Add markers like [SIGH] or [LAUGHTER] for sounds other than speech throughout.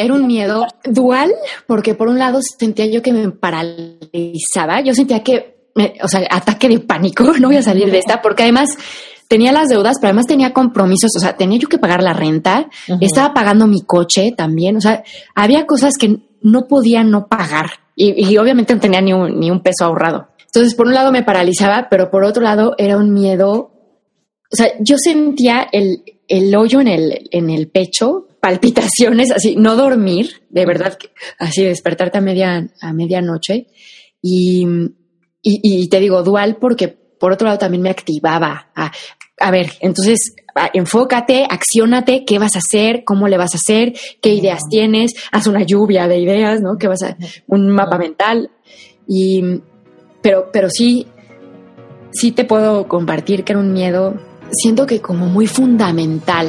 era un miedo dual, porque por un lado sentía yo que me paralizaba, yo sentía que, o sea, ataque de pánico, [LAUGHS] no voy a salir de esta, porque además tenía las deudas, pero además tenía compromisos, o sea, tenía yo que pagar la renta, estaba pagando mi coche también, o sea, había cosas que no podía no pagar y, obviamente no tenía ni un, ni un peso ahorrado. Entonces, por un lado me paralizaba, pero por otro lado era un miedo, o sea, yo sentía el, el hoyo en el, en el pecho, palpitaciones, así, no dormir, de verdad, así despertarte a media, a medianoche. Y, y, y, te digo dual porque por otro lado también me activaba a, a ver, entonces enfócate, acciónate, qué vas a hacer, cómo le vas a hacer, qué ideas tienes, haz una lluvia de ideas, ¿no? ¿Qué vas a, un mapa mental. Y, pero, pero sí, sí te puedo compartir que era un miedo, siento que como muy fundamental.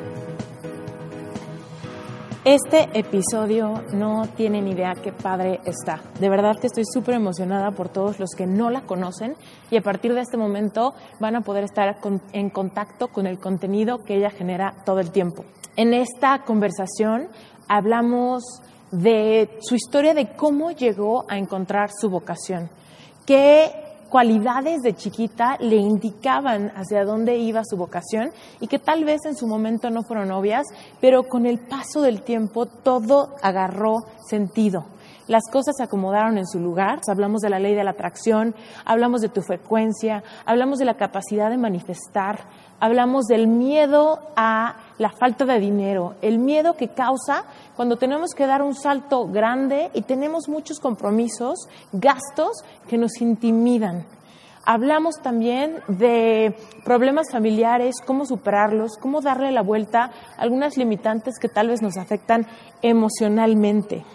Este episodio no tienen idea qué padre está. De verdad que estoy súper emocionada por todos los que no la conocen y a partir de este momento van a poder estar en contacto con el contenido que ella genera todo el tiempo. En esta conversación hablamos de su historia de cómo llegó a encontrar su vocación, qué cualidades de chiquita le indicaban hacia dónde iba su vocación y que tal vez en su momento no fueron obvias, pero con el paso del tiempo todo agarró sentido. Las cosas se acomodaron en su lugar. Hablamos de la ley de la atracción, hablamos de tu frecuencia, hablamos de la capacidad de manifestar, hablamos del miedo a la falta de dinero, el miedo que causa cuando tenemos que dar un salto grande y tenemos muchos compromisos, gastos que nos intimidan. Hablamos también de problemas familiares, cómo superarlos, cómo darle la vuelta a algunas limitantes que tal vez nos afectan emocionalmente.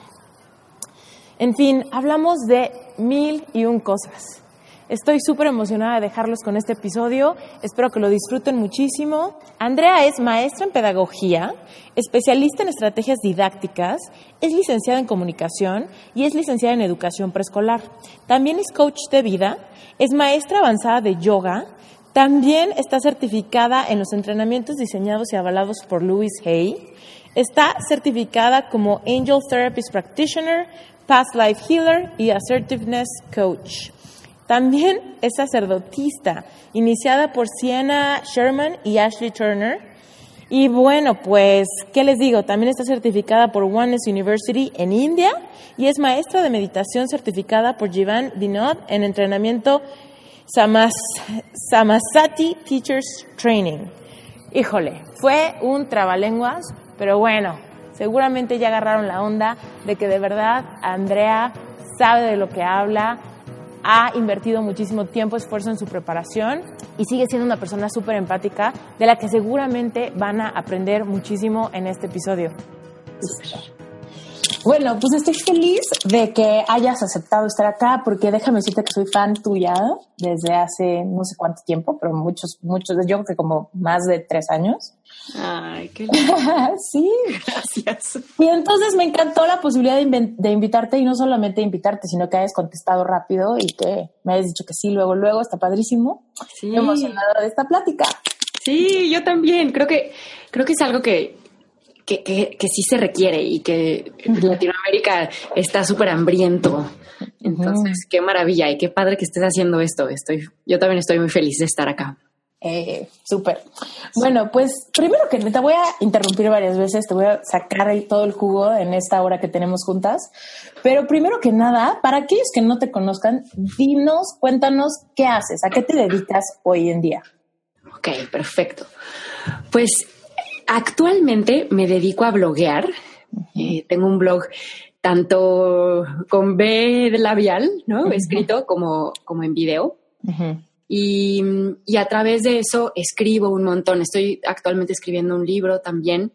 En fin, hablamos de mil y un cosas. Estoy súper emocionada de dejarlos con este episodio. Espero que lo disfruten muchísimo. Andrea es maestra en pedagogía, especialista en estrategias didácticas, es licenciada en comunicación y es licenciada en educación preescolar. También es coach de vida, es maestra avanzada de yoga, también está certificada en los entrenamientos diseñados y avalados por Louis Hay. Está certificada como Angel Therapist Practitioner, Past Life Healer y Assertiveness Coach. También es sacerdotista, iniciada por Sienna Sherman y Ashley Turner. Y bueno, pues, ¿qué les digo? También está certificada por Oneness University en India y es maestra de meditación certificada por Jivan Vinod en entrenamiento Samas, Samasati Teachers Training. Híjole, fue un trabalenguas, pero bueno, seguramente ya agarraron la onda de que de verdad Andrea sabe de lo que habla, ha invertido muchísimo tiempo, esfuerzo en su preparación y sigue siendo una persona súper empática de la que seguramente van a aprender muchísimo en este episodio. Bueno, pues estoy feliz de que hayas aceptado estar acá porque déjame decirte que soy fan tuya desde hace no sé cuánto tiempo, pero muchos, muchos, yo creo que como más de tres años. Ay, qué [LAUGHS] Sí. Gracias. Y entonces me encantó la posibilidad de, invitarte y no solamente invitarte, sino que hayas contestado rápido y que me hayas dicho que sí, luego, luego, está padrísimo. Sí. emocionada de esta plática. Sí, yo también. Creo que, creo que es algo que, que, que, sí se requiere y que Latinoamérica está súper hambriento. Entonces, qué maravilla y qué padre que estés haciendo esto. Estoy, yo también estoy muy feliz de estar acá. Eh, súper. Bueno, pues primero que te voy a interrumpir varias veces, te voy a sacar todo el jugo en esta hora que tenemos juntas. Pero primero que nada, para aquellos que no te conozcan, dinos, cuéntanos qué haces, a qué te dedicas hoy en día. Ok, perfecto. Pues actualmente me dedico a bloguear. Eh, tengo un blog tanto con B labial, ¿no? Escrito como, como en video. Y, y, a través de eso escribo un montón. Estoy actualmente escribiendo un libro también.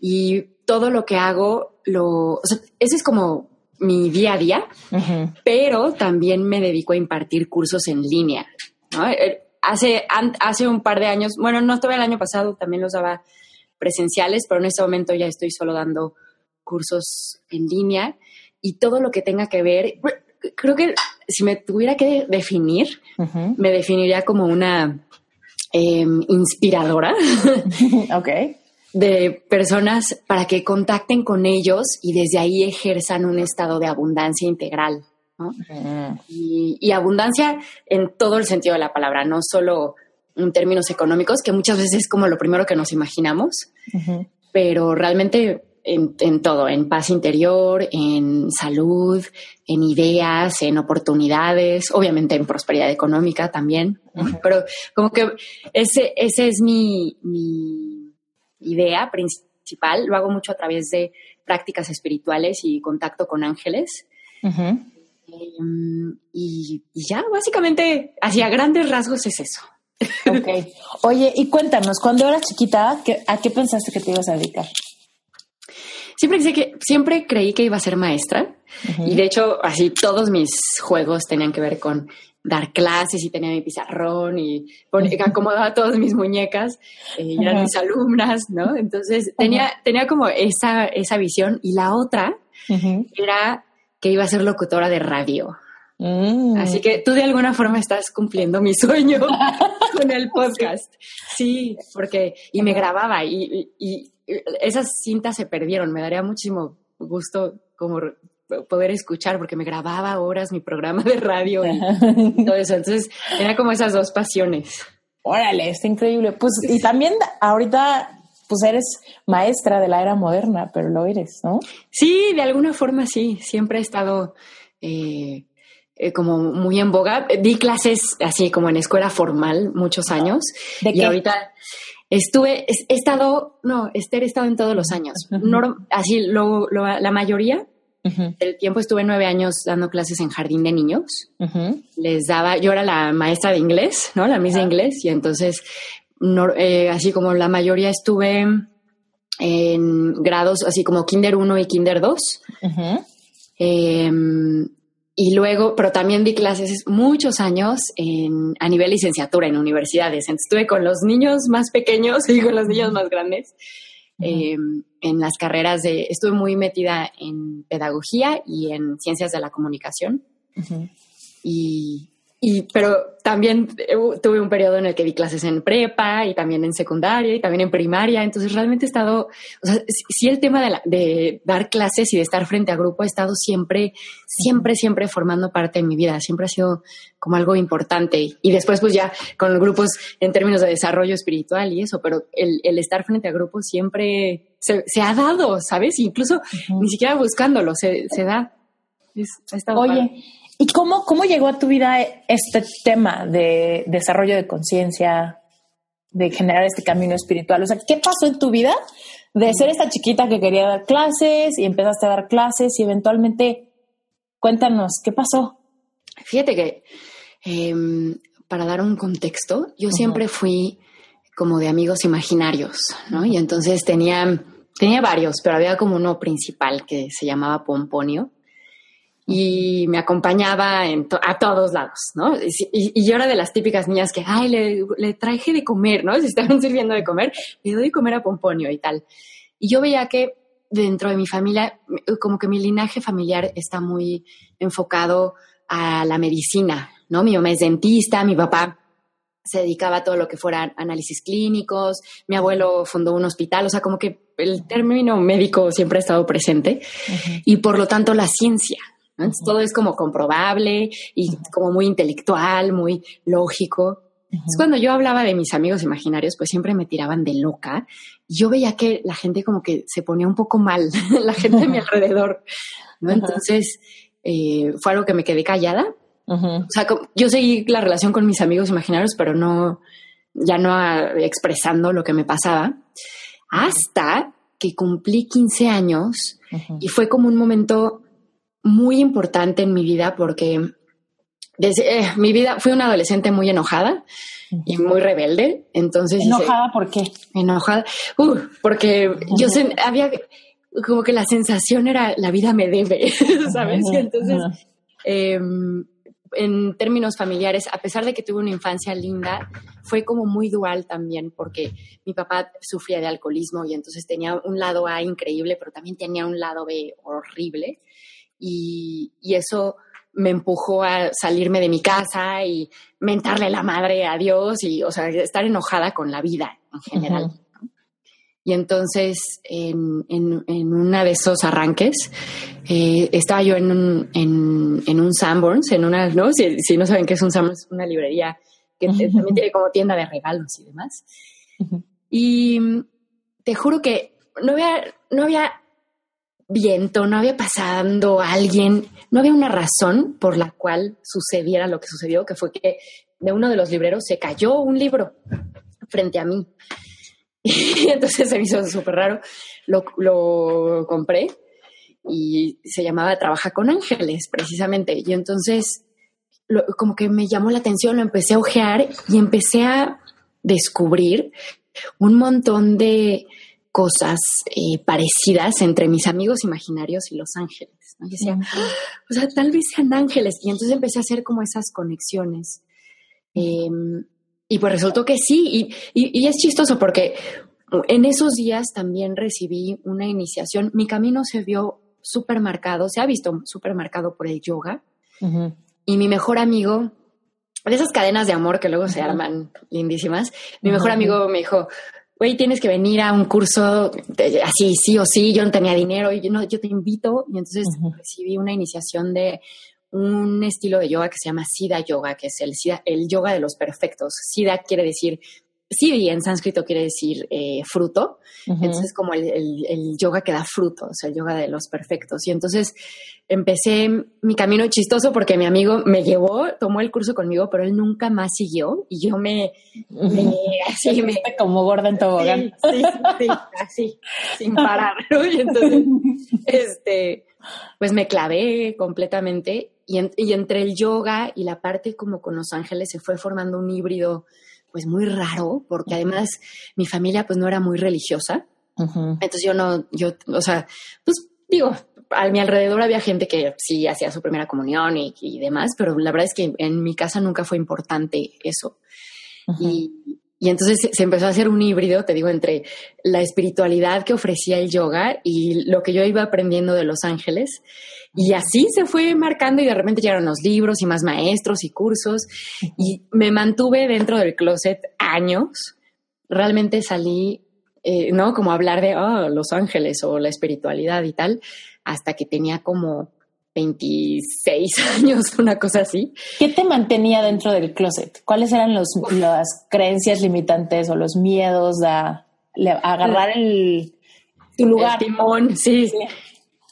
Y todo lo que hago, lo, o sea, ese es como mi día a día, pero también me dedico a impartir cursos en línea. ¿no? Eh, hace, hace un par de años, bueno, no estuve el año pasado, también los daba presenciales, pero en este momento ya estoy solo dando cursos en línea y todo lo que tenga que ver, creo que si me tuviera que definir, me definiría como una em, inspiradora. [LAUGHS] ok de personas para que contacten con ellos y desde ahí ejerzan un estado de abundancia integral. y, abundancia en todo el sentido de la palabra, no solo en términos económicos, que muchas veces es como lo primero que nos imaginamos, pero realmente en, en, todo, en paz interior, en salud, en ideas, en oportunidades, obviamente en prosperidad económica también, pero como que ese, ese es mi, mi idea principal. Lo hago mucho a través de prácticas espirituales y contacto con ángeles. Em, y, ya, básicamente, hacia grandes rasgos es eso. Ok. Oye, y cuéntanos, cuando eras chiquita, ¿a qué pensaste que te ibas a dedicar? Siempre, que, siempre creí que iba a ser maestra. Y de hecho, así todos mis juegos tenían que ver con dar clases y tenía mi pizarrón y acomodaba todas mis muñecas eh, y eran mis alumnas, ¿no? Entonces tenía, tenía como esa, esa visión y la otra era que iba a ser locutora de radio. Mm. Así que tú de alguna forma estás cumpliendo mi sueño [LAUGHS] con el podcast. Sí, porque, y me grababa y, y esas cintas se perdieron. Me daría muchísimo gusto como poder escuchar porque me grababa horas mi programa de radio y [LAUGHS] todo eso. Entonces, tenía como esas dos pasiones. Órale, está increíble. Pues, y también ahorita, pues eres maestra de la era moderna, pero lo eres, ¿no? Sí, de alguna forma sí. Siempre he estado eh, eh, como muy en boga. Di clases así como en escuela formal muchos años. ¿De y ahorita estuve, he estado, no, Esther, he estado en todos los años. así, lo, la mayoría el tiempo estuve nueve años dando clases en jardín de niños. Les daba, yo era la maestra de inglés, ¿no? La misa de inglés. Y entonces, eh, así como la mayoría estuve en grados así como Kinder 1 y Kinder 2. Em, y luego, pero también di clases muchos años en, a nivel licenciatura en universidades. Entonces, estuve con los niños más pequeños [LAUGHS] y con los niños más grandes. Em, en las carreras de, estuve muy metida en pedagogía y en ciencias de la comunicación. Y y, pero también eh, tuve un periodo en el que di clases en prepa y también en secundaria y también en primaria. Entonces realmente he estado, o sea, sí el tema de, de dar clases y de estar frente a grupo ha estado siempre, siempre, siempre formando parte de mi vida. Siempre ha sido como algo importante. Y después pues ya con grupos en términos de desarrollo espiritual y eso, pero el, el estar frente a grupos siempre se, se ha dado, ¿sabes? Incluso ni siquiera buscándolo, se, se da. Es, Oye, ¿Y cómo, cómo llegó a tu vida este tema de desarrollo de conciencia, de generar este camino espiritual? O sea, ¿qué pasó en tu vida de ser esta chiquita que quería dar clases y empezaste a dar clases y eventualmente, cuéntanos, ¿qué pasó? Fíjate que em, para dar un contexto, yo siempre fui como de amigos imaginarios, ¿no? Y entonces tenía, tenía varios, pero había como uno principal que se llamaba Pomponio y me acompañaba a todos lados, ¿no? Y, yo era de las típicas niñas que, ay, le, traje de comer, ¿no? [LAUGHS] Se estaban sirviendo de comer, le doy de comer a Pomponio y tal. Y yo veía que dentro de mi familia, como que mi linaje familiar está muy enfocado a la medicina, ¿no? Mi mamá es dentista, mi papá se dedicaba a todo lo que fuera análisis clínicos, mi abuelo fundó un hospital, o sea, como que el término médico siempre ha estado presente y por lo tanto la ciencia, todo es como comprobable y como muy intelectual, muy lógico. Es cuando yo hablaba de mis amigos imaginarios, pues siempre me tiraban de loca. Yo veía que la gente como que se ponía un poco mal, [LAUGHS] la gente de mi alrededor. ¿no? Entonces, eh, fue algo que me quedé callada. O sea, yo seguí la relación con mis amigos imaginarios, pero no, ya no expresando lo que me pasaba hasta que cumplí 15 años y fue como un momento muy importante en mi vida porque desde, eh, mi vida fui una adolescente muy enojada y muy rebelde. Entonces, ¿Enojada por qué? Enojada, uh, porque yo había como que la sensación era la vida me debe, [LAUGHS] ¿sabes? entonces, em, en términos familiares, a pesar de que tuve una infancia linda, fue como muy dual también, porque mi papá sufría de alcoholismo y entonces tenía un lado A increíble, pero también tenía un lado B horrible. Y, y eso me empujó a salirme de mi casa y mentarle la madre a Dios y, o sea, estar enojada con la vida en general. Y entonces, en, en, en uno de esos arranques, eh, estaba yo en un, en, en, un Sanborns, en una, ¿no? Si, si, no saben qué es un Sanborns, una librería que también tiene como tienda de regalos y demás. Y te juro que no había, no había viento, no había pasando alguien, no había una razón por la cual sucediera lo que sucedió, que fue que de uno de los libreros se cayó un libro frente a mí. Y [LAUGHS] entonces se me hizo súper raro. Lo, lo, compré y se llamaba Trabaja con Ángeles, precisamente. Y entonces, como que me llamó la atención, lo empecé a ojear y empecé a descubrir un montón de cosas eh, parecidas entre mis amigos imaginarios y los ángeles. ¿no? Y decía, o sea, tal vez sean ángeles. Y entonces empecé a hacer como esas conexiones. Eh, y pues resultó que sí. Y, y, y, es chistoso porque en esos días también recibí una iniciación. Mi camino se vio súper marcado, se ha visto súper marcado por el yoga. Uh -huh. Y mi mejor amigo, de esas cadenas de amor que luego uh -huh. se arman lindísimas, mi mejor amigo me dijo, güey, tienes que venir a un curso de, así, sí o sí, yo no tenía dinero y yo, no, yo te invito. Y entonces uh -huh. recibí una iniciación de un estilo de yoga que se llama Siddha Yoga, que es el, el yoga de los perfectos. Siddha quiere decir, Siddhi en sánscrito quiere decir eh, fruto, uh -huh. entonces como el, el, el, yoga que da frutos, el yoga de los perfectos. Y entonces empecé mi camino chistoso porque mi amigo me llevó, tomó el curso conmigo, pero él nunca más siguió y yo me, me así me como gorda en tobogán. Sí, sí, sí, así, sin parar. ¿no? Y entonces, este, pues me clavé completamente y, en, y entre el yoga y la parte como con los ángeles se fue formando un híbrido pues muy raro, porque además mi familia pues no era muy religiosa. Uh -huh. Entonces yo no, yo, o sea, pues digo, a mi alrededor había gente que sí hacía su primera comunión y, y demás, pero la verdad es que en mi casa nunca fue importante eso. Uh -huh. y, y entonces se empezó a hacer un híbrido, te digo, entre la espiritualidad que ofrecía el yoga y lo que yo iba aprendiendo de los ángeles. Y así se fue marcando y de repente llegaron los libros y más maestros y cursos y me mantuve dentro del closet años. Realmente salí, eh, ¿no? Como hablar de oh, los ángeles o la espiritualidad y tal, hasta que tenía como 26 [LAUGHS] años, una cosa así. ¿Qué te mantenía dentro del closet? ¿Cuáles eran los, las creencias limitantes o los miedos a, a agarrar el, tu lugar? El timón, sí. sí.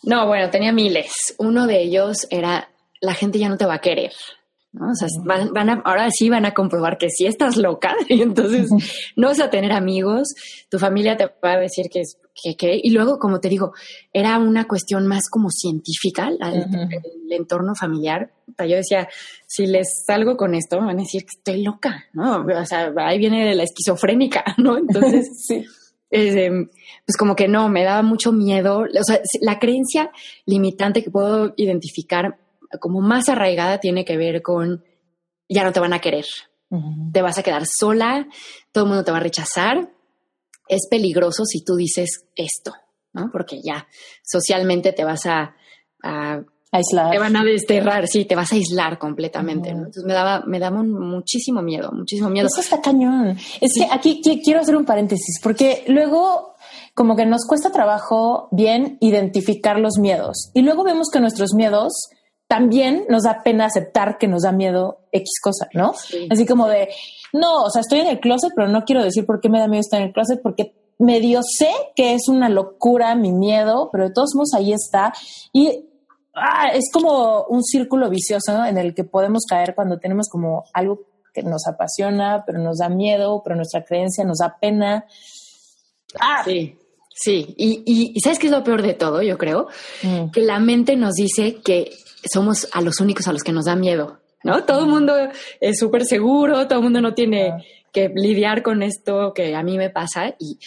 No, bueno, tenía miles. Uno de ellos era, la gente ya no te va a querer. ¿No? O sea, van, van a, ahora sí van a comprobar que sí estás loca [LAUGHS] y entonces no vas a tener amigos, tu familia te va a decir que es que, que, y luego, como te digo, era una cuestión más como científica, el, uh -huh. el, entorno familiar. Yo decía, si les salgo con esto, van a decir que estoy loca, ¿no? O sea, ahí viene la esquizofrénica, [LAUGHS] ¿no? Entonces, [LAUGHS] sí. Eh, pues como que no, me daba mucho miedo. O sea, la creencia limitante que puedo identificar como más arraigada tiene que ver con ya no te van a querer, uh -huh. te vas a quedar sola, todo el mundo te va a rechazar, es peligroso si tú dices esto, ¿no? Porque ya socialmente te vas a, a aislar. Te van a desterrar, sí, te vas a aislar completamente, uh -huh. ¿no? Entonces me daba, me daba un, muchísimo miedo, muchísimo miedo. Eso está cañón. Es sí. que aquí quiero hacer un paréntesis, porque luego como que nos cuesta trabajo bien identificar los miedos y luego vemos que nuestros miedos también nos da pena aceptar que nos da miedo X cosa, ¿no? Sí. Así como de, no, o sea, estoy en el closet, pero no quiero decir por qué me da miedo estar en el closet, porque medio sé que es una locura mi miedo, pero de todos modos ahí está. Y ah, es como un círculo vicioso ¿no? en el que podemos caer cuando tenemos como algo que nos apasiona, pero nos da miedo, pero nuestra creencia nos da pena. Ah. Sí, sí. Y, y, ¿sabes qué es lo peor de todo? Yo creo mm. que la mente nos dice que somos a los únicos a los que nos da miedo, ¿no? Todo el mundo es súper seguro, todo el mundo no tiene que lidiar con esto que a mí me pasa y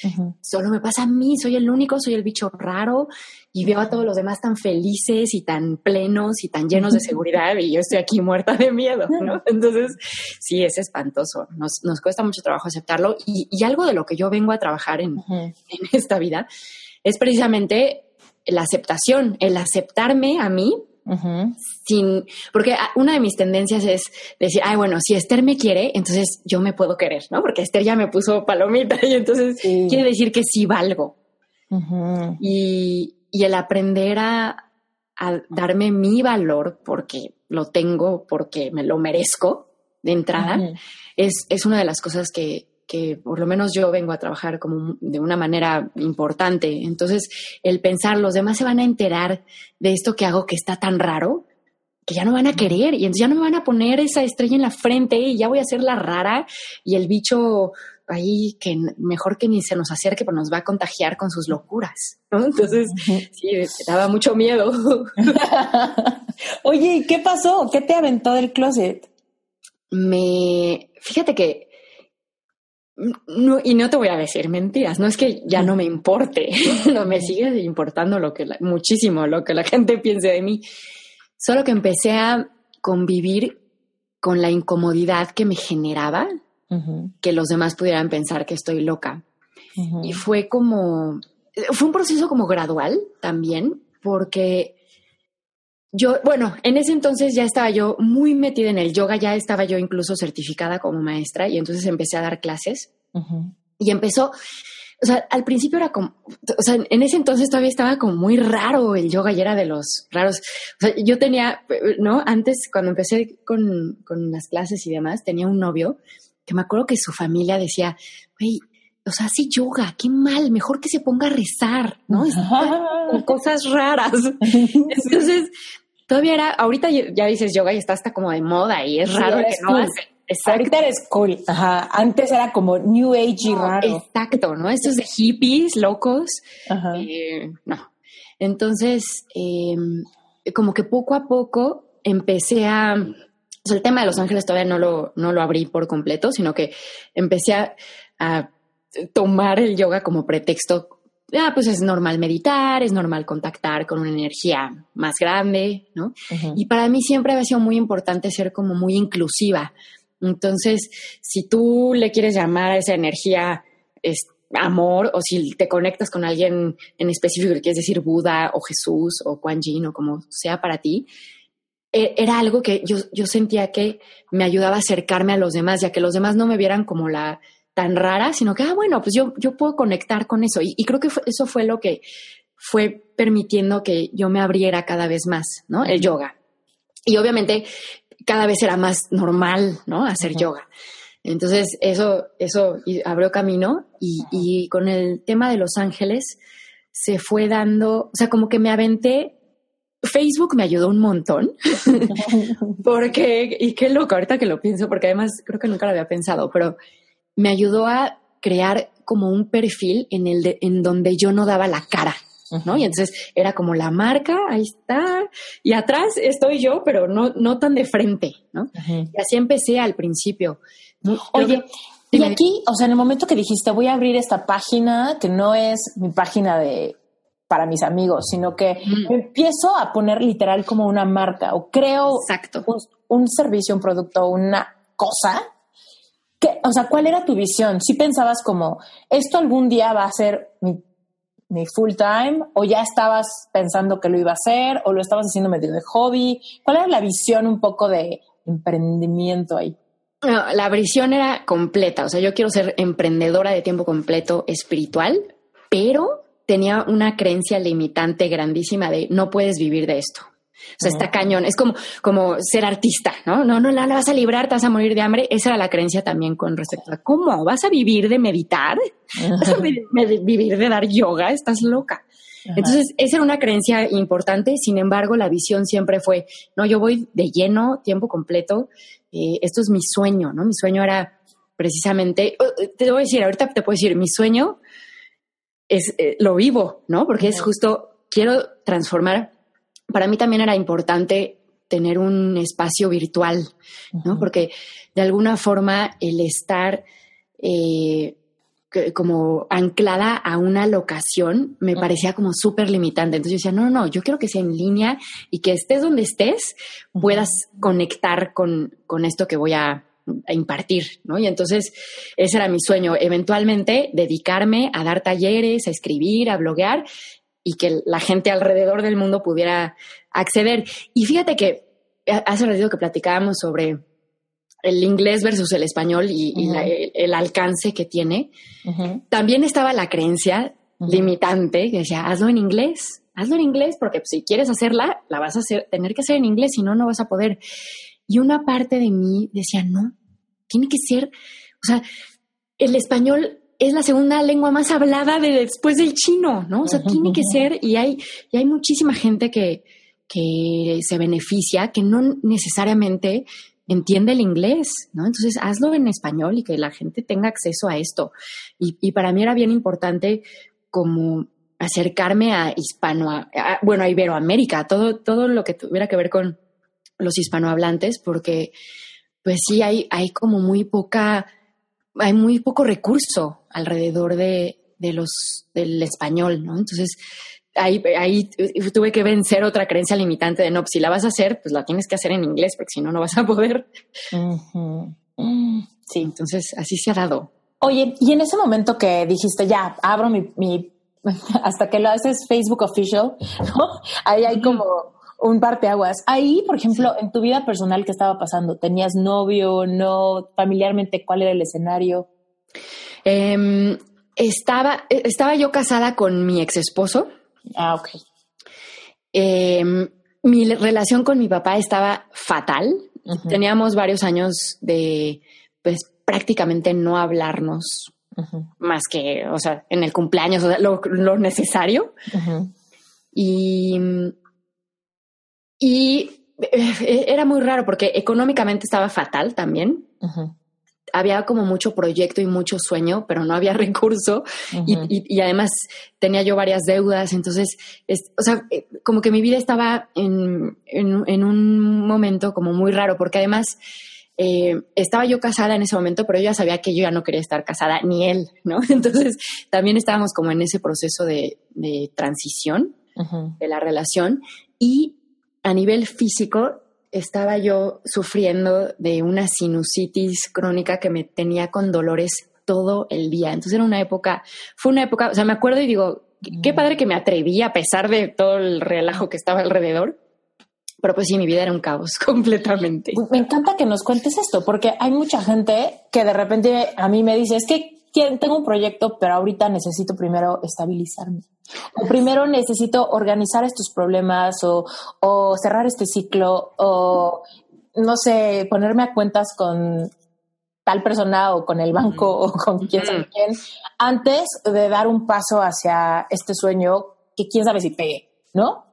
solo me pasa a mí, soy el único, soy el bicho raro y veo a todos los demás tan felices y tan plenos y tan llenos de seguridad y yo estoy aquí muerta de miedo, ¿no? Entonces, sí, es espantoso, nos, nos cuesta mucho trabajo aceptarlo y, y, algo de lo que yo vengo a trabajar en, en esta vida es precisamente la aceptación, el aceptarme a mí sin, porque una de mis tendencias es decir, ay, bueno, si Esther me quiere, entonces yo me puedo querer, ¿no? Porque Esther ya me puso palomita y entonces quiere decir que sí valgo. y, y, el aprender a, a, darme mi valor porque lo tengo, porque me lo merezco de entrada, es, es una de las cosas que, que por lo menos yo vengo a trabajar como de una manera importante. Entonces, el pensar, los demás se van a enterar de esto que hago que está tan raro, que ya no van a querer y entonces ya no me van a poner esa estrella en la frente y ya voy a ser la rara y el bicho ahí que mejor que ni se nos acerque, pero nos va a contagiar con sus locuras. Entonces, sí, daba mucho miedo. [LAUGHS] Oye, qué pasó? ¿Qué te aventó del closet? Me, fíjate que no, y no te voy a decir mentiras, no es que ya no me importe, [LAUGHS] no me sigue importando lo que muchísimo lo que la gente piense de mí. Solo que empecé a convivir con la incomodidad que me generaba que los demás pudieran pensar que estoy loca. Y fue como, fue un proceso como gradual también, porque yo, bueno, en ese entonces ya estaba yo muy metida en el yoga, ya estaba yo incluso certificada como maestra y entonces empecé a dar clases y empezó, o sea, al principio era como, o sea, en ese entonces todavía estaba como muy raro el yoga y era de los raros. O sea, yo tenía, ¿no? Antes, cuando empecé con, con las clases y demás, tenía un novio que me acuerdo que su familia decía, güey, o sea, sí yoga, qué mal, mejor que se ponga a rezar, ¿no? con cosas raras. [LAUGHS] Entonces, todavía era, ahorita ya dices yoga y está hasta como de moda y es raro que no hace. Ahorita eres cool. Ajá. Antes era como New Age y raro. Exacto, ¿no? Estos de hippies locos. Ajá. Eh, no. Entonces, em, como que poco a poco empecé a. O sea, el tema de Los Ángeles todavía no lo, no lo abrí por completo, sino que empecé a, a tomar el yoga como pretexto ah, pues es normal meditar, es normal contactar con una energía más grande, ¿no? Y para mí siempre ha sido muy importante ser como muy inclusiva. Entonces, si tú le quieres llamar a esa energía es, amor o si te conectas con alguien en específico, que quieres decir Buda o Jesús o Kuan Yin o como sea para ti, e, era algo que yo, yo sentía que me ayudaba a acercarme a los demás, ya que los demás no me vieran como la tan rara, sino que, ah, bueno, pues yo, yo puedo conectar con eso. Y, creo que eso fue lo que fue permitiendo que yo me abriera cada vez más, ¿no? El yoga. Y obviamente cada vez era más normal, ¿no? Hacer yoga. Entonces, eso, eso abrió camino y, y, con el tema de Los Ángeles se fue dando, o sea, como que me aventé. Facebook me ayudó un montón, [LAUGHS] porque, y qué loco ahorita que lo pienso, porque además creo que nunca lo había pensado, pero me ayudó a crear como un perfil en el en donde yo no daba la cara, ¿no? Y entonces era como la marca, ahí está, y atrás estoy yo, pero no, no tan de frente, ¿no? Y así empecé al principio. Oye, y aquí, o sea, en el momento que dijiste, voy a abrir esta página, que no es mi página de para mis amigos, sino que empiezo a poner literal como una marca o creo Exacto. un servicio, un producto, una cosa o sea, ¿cuál era tu visión? ¿Si pensabas como, esto algún día va a ser mi, full time? ¿O ya estabas pensando que lo iba a hacer? ¿O lo estabas haciendo medio de hobby? ¿Cuál era la visión un poco de emprendimiento ahí? la visión era completa, o sea, yo quiero ser emprendedora de tiempo completo espiritual, pero tenía una creencia limitante grandísima de no puedes vivir de esto. O sea, está cañón. Es como, como ser artista, ¿no? No, no, la, vas a librar, te vas a morir de hambre. Esa era la creencia también con respecto a cómo vas a vivir de meditar, vas a vivir de dar yoga, estás loca. Entonces, esa era una creencia importante. Sin embargo, la visión siempre fue, no, yo voy de lleno, tiempo completo. Eh, esto es mi sueño, ¿no? Mi sueño era precisamente, te voy a decir, ahorita te puedo decir, mi sueño es, eh, lo vivo, ¿no? Porque es justo, quiero transformar. Para mí también era importante tener un espacio virtual, ¿no? Porque de alguna forma el estar eh, como anclada a una locación me parecía como súper limitante. Entonces yo decía, no, no, yo quiero que sea en línea y que estés donde estés, puedas conectar con, con esto que voy a, a impartir, ¿no? Y entonces ese era mi sueño, eventualmente dedicarme a dar talleres, a escribir, a bloguear y que la gente alrededor del mundo pudiera acceder. Y fíjate que hace ratito que platicábamos sobre el inglés versus el español y, el, alcance que tiene, también estaba la creencia limitante que decía, hazlo en inglés, hazlo en inglés, porque si quieres hacerla, la vas a hacer, tener que hacer en inglés, si no, no vas a poder. Y una parte de mí decía, no, tiene que ser, o sea, el español es la segunda lengua más hablada de después del chino, ¿no? O sea, tiene que ser, y hay, y hay muchísima gente que, que se beneficia, que no necesariamente entiende el inglés, ¿no? Entonces hazlo en español y que la gente tenga acceso a esto. Y, para mí era bien importante como acercarme a hispano, bueno, a Iberoamérica, todo, todo lo que tuviera que ver con los hispanohablantes, porque pues sí hay, hay como muy poca, hay muy poco recurso alrededor de, de los, del español, ¿no? Entonces, ahí, ahí tuve que vencer otra creencia limitante de no, pues, si la vas a hacer, pues la tienes que hacer en inglés, porque si no, no vas a poder. [LAUGHS] Sí, entonces así se ha dado. Oye, y en ese momento que dijiste, ya, abro mi, mi [LAUGHS] hasta que lo haces Facebook Official, [LAUGHS] ¿no? Ahí hay como un parteaguas. Ahí, por ejemplo, en tu vida personal, ¿qué estaba pasando? ¿Tenías novio, no? Familiarmente, ¿cuál era el escenario? Em, estaba, estaba yo casada con mi ex esposo. Ah, ok. Em, mi relación con mi papá estaba fatal. Teníamos varios años de, pues, prácticamente no hablarnos más que, o sea, en el cumpleaños, o sea, lo, necesario. Y, y eh, era muy raro porque económicamente estaba fatal también. Había como mucho proyecto y mucho sueño, pero no había [LAUGHS] recurso. Y, además tenía yo varias deudas, entonces, o sea, eh, como que mi vida estaba en, en, un momento como muy raro, porque además eh, estaba yo casada en ese momento, pero yo ya sabía que yo ya no quería estar casada, ni él, ¿no? [LAUGHS] Entonces también estábamos como en ese proceso de, de transición de la relación. Y a nivel físico estaba yo sufriendo de una sinusitis crónica que me tenía con dolores todo el día. Entonces era una época, fue una época, o sea, me acuerdo y digo, qué mm. padre que me atreví a pesar de todo el relajo que estaba alrededor. Pero pues sí, mi vida era un caos [LAUGHS] completamente. Me encanta que nos cuentes esto, porque hay mucha gente que de repente a mí me dice, es que tengo un proyecto, pero ahorita necesito primero estabilizarme. O primero necesito organizar estos problemas o, o cerrar este ciclo o, no sé, ponerme a cuentas con tal persona o con el banco o con quién sabe quién, antes de dar un paso hacia este sueño que quién sabe si pegue, ¿no?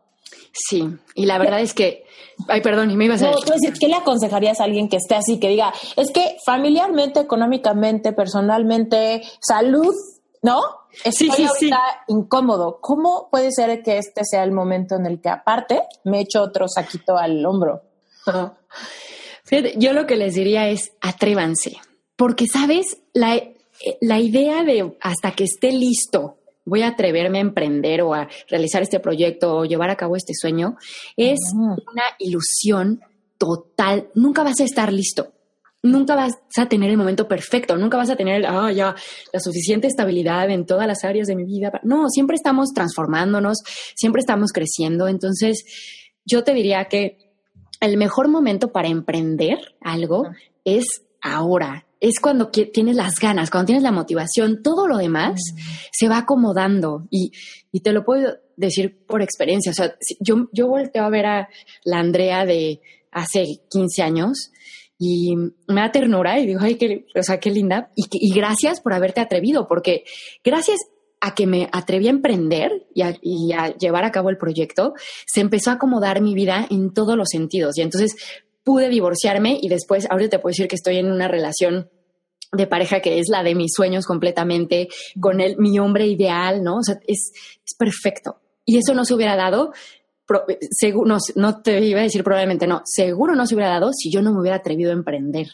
Sí, y la verdad es que, ay, perdón, y me ibas a no, decir. ¿Qué le aconsejarías a alguien que esté así, que diga, es que familiarmente, económicamente, personalmente, salud, ¿no? Estoy sí, sí, ahorita incómodo. ¿Cómo puede ser que este sea el momento en el que aparte me echo otro saquito al hombro? [LAUGHS] yo lo que les diría es atrévanse, porque sabes, la, la idea de hasta que esté listo voy a atreverme a emprender o a realizar este proyecto o llevar a cabo este sueño, es una ilusión total. Nunca vas a estar listo. Nunca vas a tener el momento perfecto, nunca vas a tener ah, ya, la suficiente estabilidad en todas las áreas de mi vida. No, siempre estamos transformándonos, siempre estamos creciendo. Entonces, yo te diría que el mejor momento para emprender algo es ahora, es cuando tienes las ganas, cuando tienes la motivación, todo lo demás mm. se va acomodando y, te lo puedo decir por experiencia. O sea, yo, yo volteo a ver a la Andrea de hace 15 años y me da ternura y digo, ay, qué, o sea, qué linda. Y, y gracias por haberte atrevido, porque gracias a que me atreví a emprender y a, y a, llevar a cabo el proyecto, se empezó a acomodar mi vida en todos los sentidos. Y entonces pude divorciarme y después, ahorita te puedo decir que estoy en una relación de pareja que es la de mis sueños completamente, con el, mi hombre ideal, ¿no? O sea, es, es perfecto. Y eso no se hubiera dado, seguro, no, no, te iba a decir probablemente no, seguro no se hubiera dado si yo no me hubiera atrevido a emprender.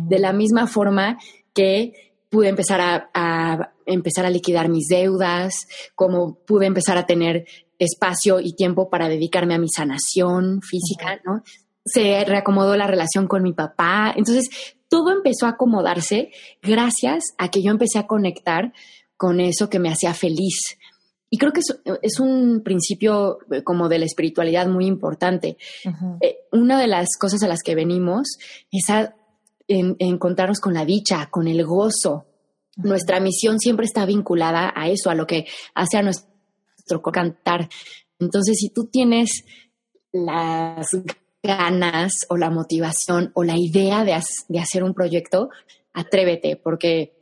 De la misma forma que pude empezar a, a, empezar a liquidar mis deudas, como pude empezar a tener espacio y tiempo para dedicarme a mi sanación física, ¿no? Se reacomodó la relación con mi papá. Entonces, todo empezó a acomodarse gracias a que yo empecé a conectar con eso que me hacía feliz. Y creo que es, es un principio eh, como de la espiritualidad muy importante. eh, una de las cosas a las que venimos es a en, encontrarnos con la dicha, con el gozo. Nuestra misión siempre está vinculada a eso, a lo que hace a nuestro cantar. Entonces, si tú tienes las ganas o la motivación o la idea de, de hacer un proyecto, atrévete, porque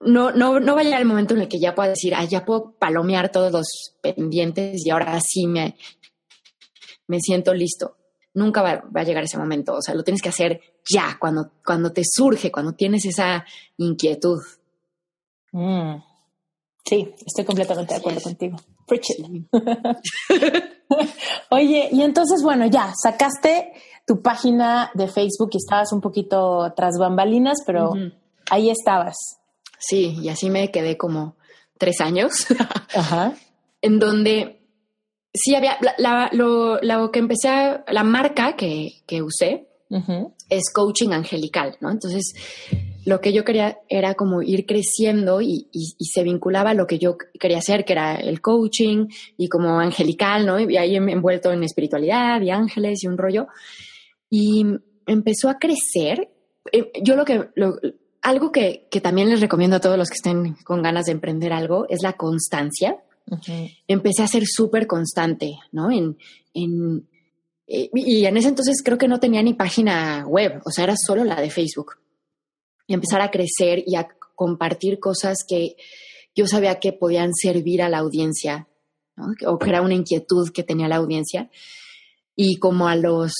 no, no, no va a llegar el momento en el que ya pueda decir, ah, ya puedo palomear todos los pendientes y ahora sí me, me siento listo. Nunca va, va, a llegar ese momento. O sea, lo tienes que hacer ya, cuando, cuando te surge, cuando tienes esa inquietud. Mm. Sí, estoy completamente de acuerdo contigo. Preach it. [LAUGHS] [LAUGHS] Oye, y entonces, bueno, ya sacaste tu página de Facebook y estabas un poquito tras bambalinas, pero uh -huh. ahí estabas. Sí, y así me quedé como tres años, [LAUGHS] Ajá. en donde sí había, la, la, lo, lo, que empecé, a, la marca que, que usé uh -huh. es coaching angelical, ¿no? Entonces, lo que yo quería era como ir creciendo y, y, y, se vinculaba a lo que yo quería hacer, que era el coaching y como angelical, ¿no? Y ahí envuelto en espiritualidad y ángeles y un rollo. Y empezó a crecer. Eh, yo lo que, lo, algo que, que, también les recomiendo a todos los que estén con ganas de emprender algo es la constancia. Empecé a ser súper constante, ¿no? En, en, eh, y en ese entonces creo que no tenía ni página web, o sea, era solo la de Facebook empezar a crecer y a compartir cosas que yo sabía que podían servir a la audiencia, ¿no? o que era una inquietud que tenía la audiencia. Y como a los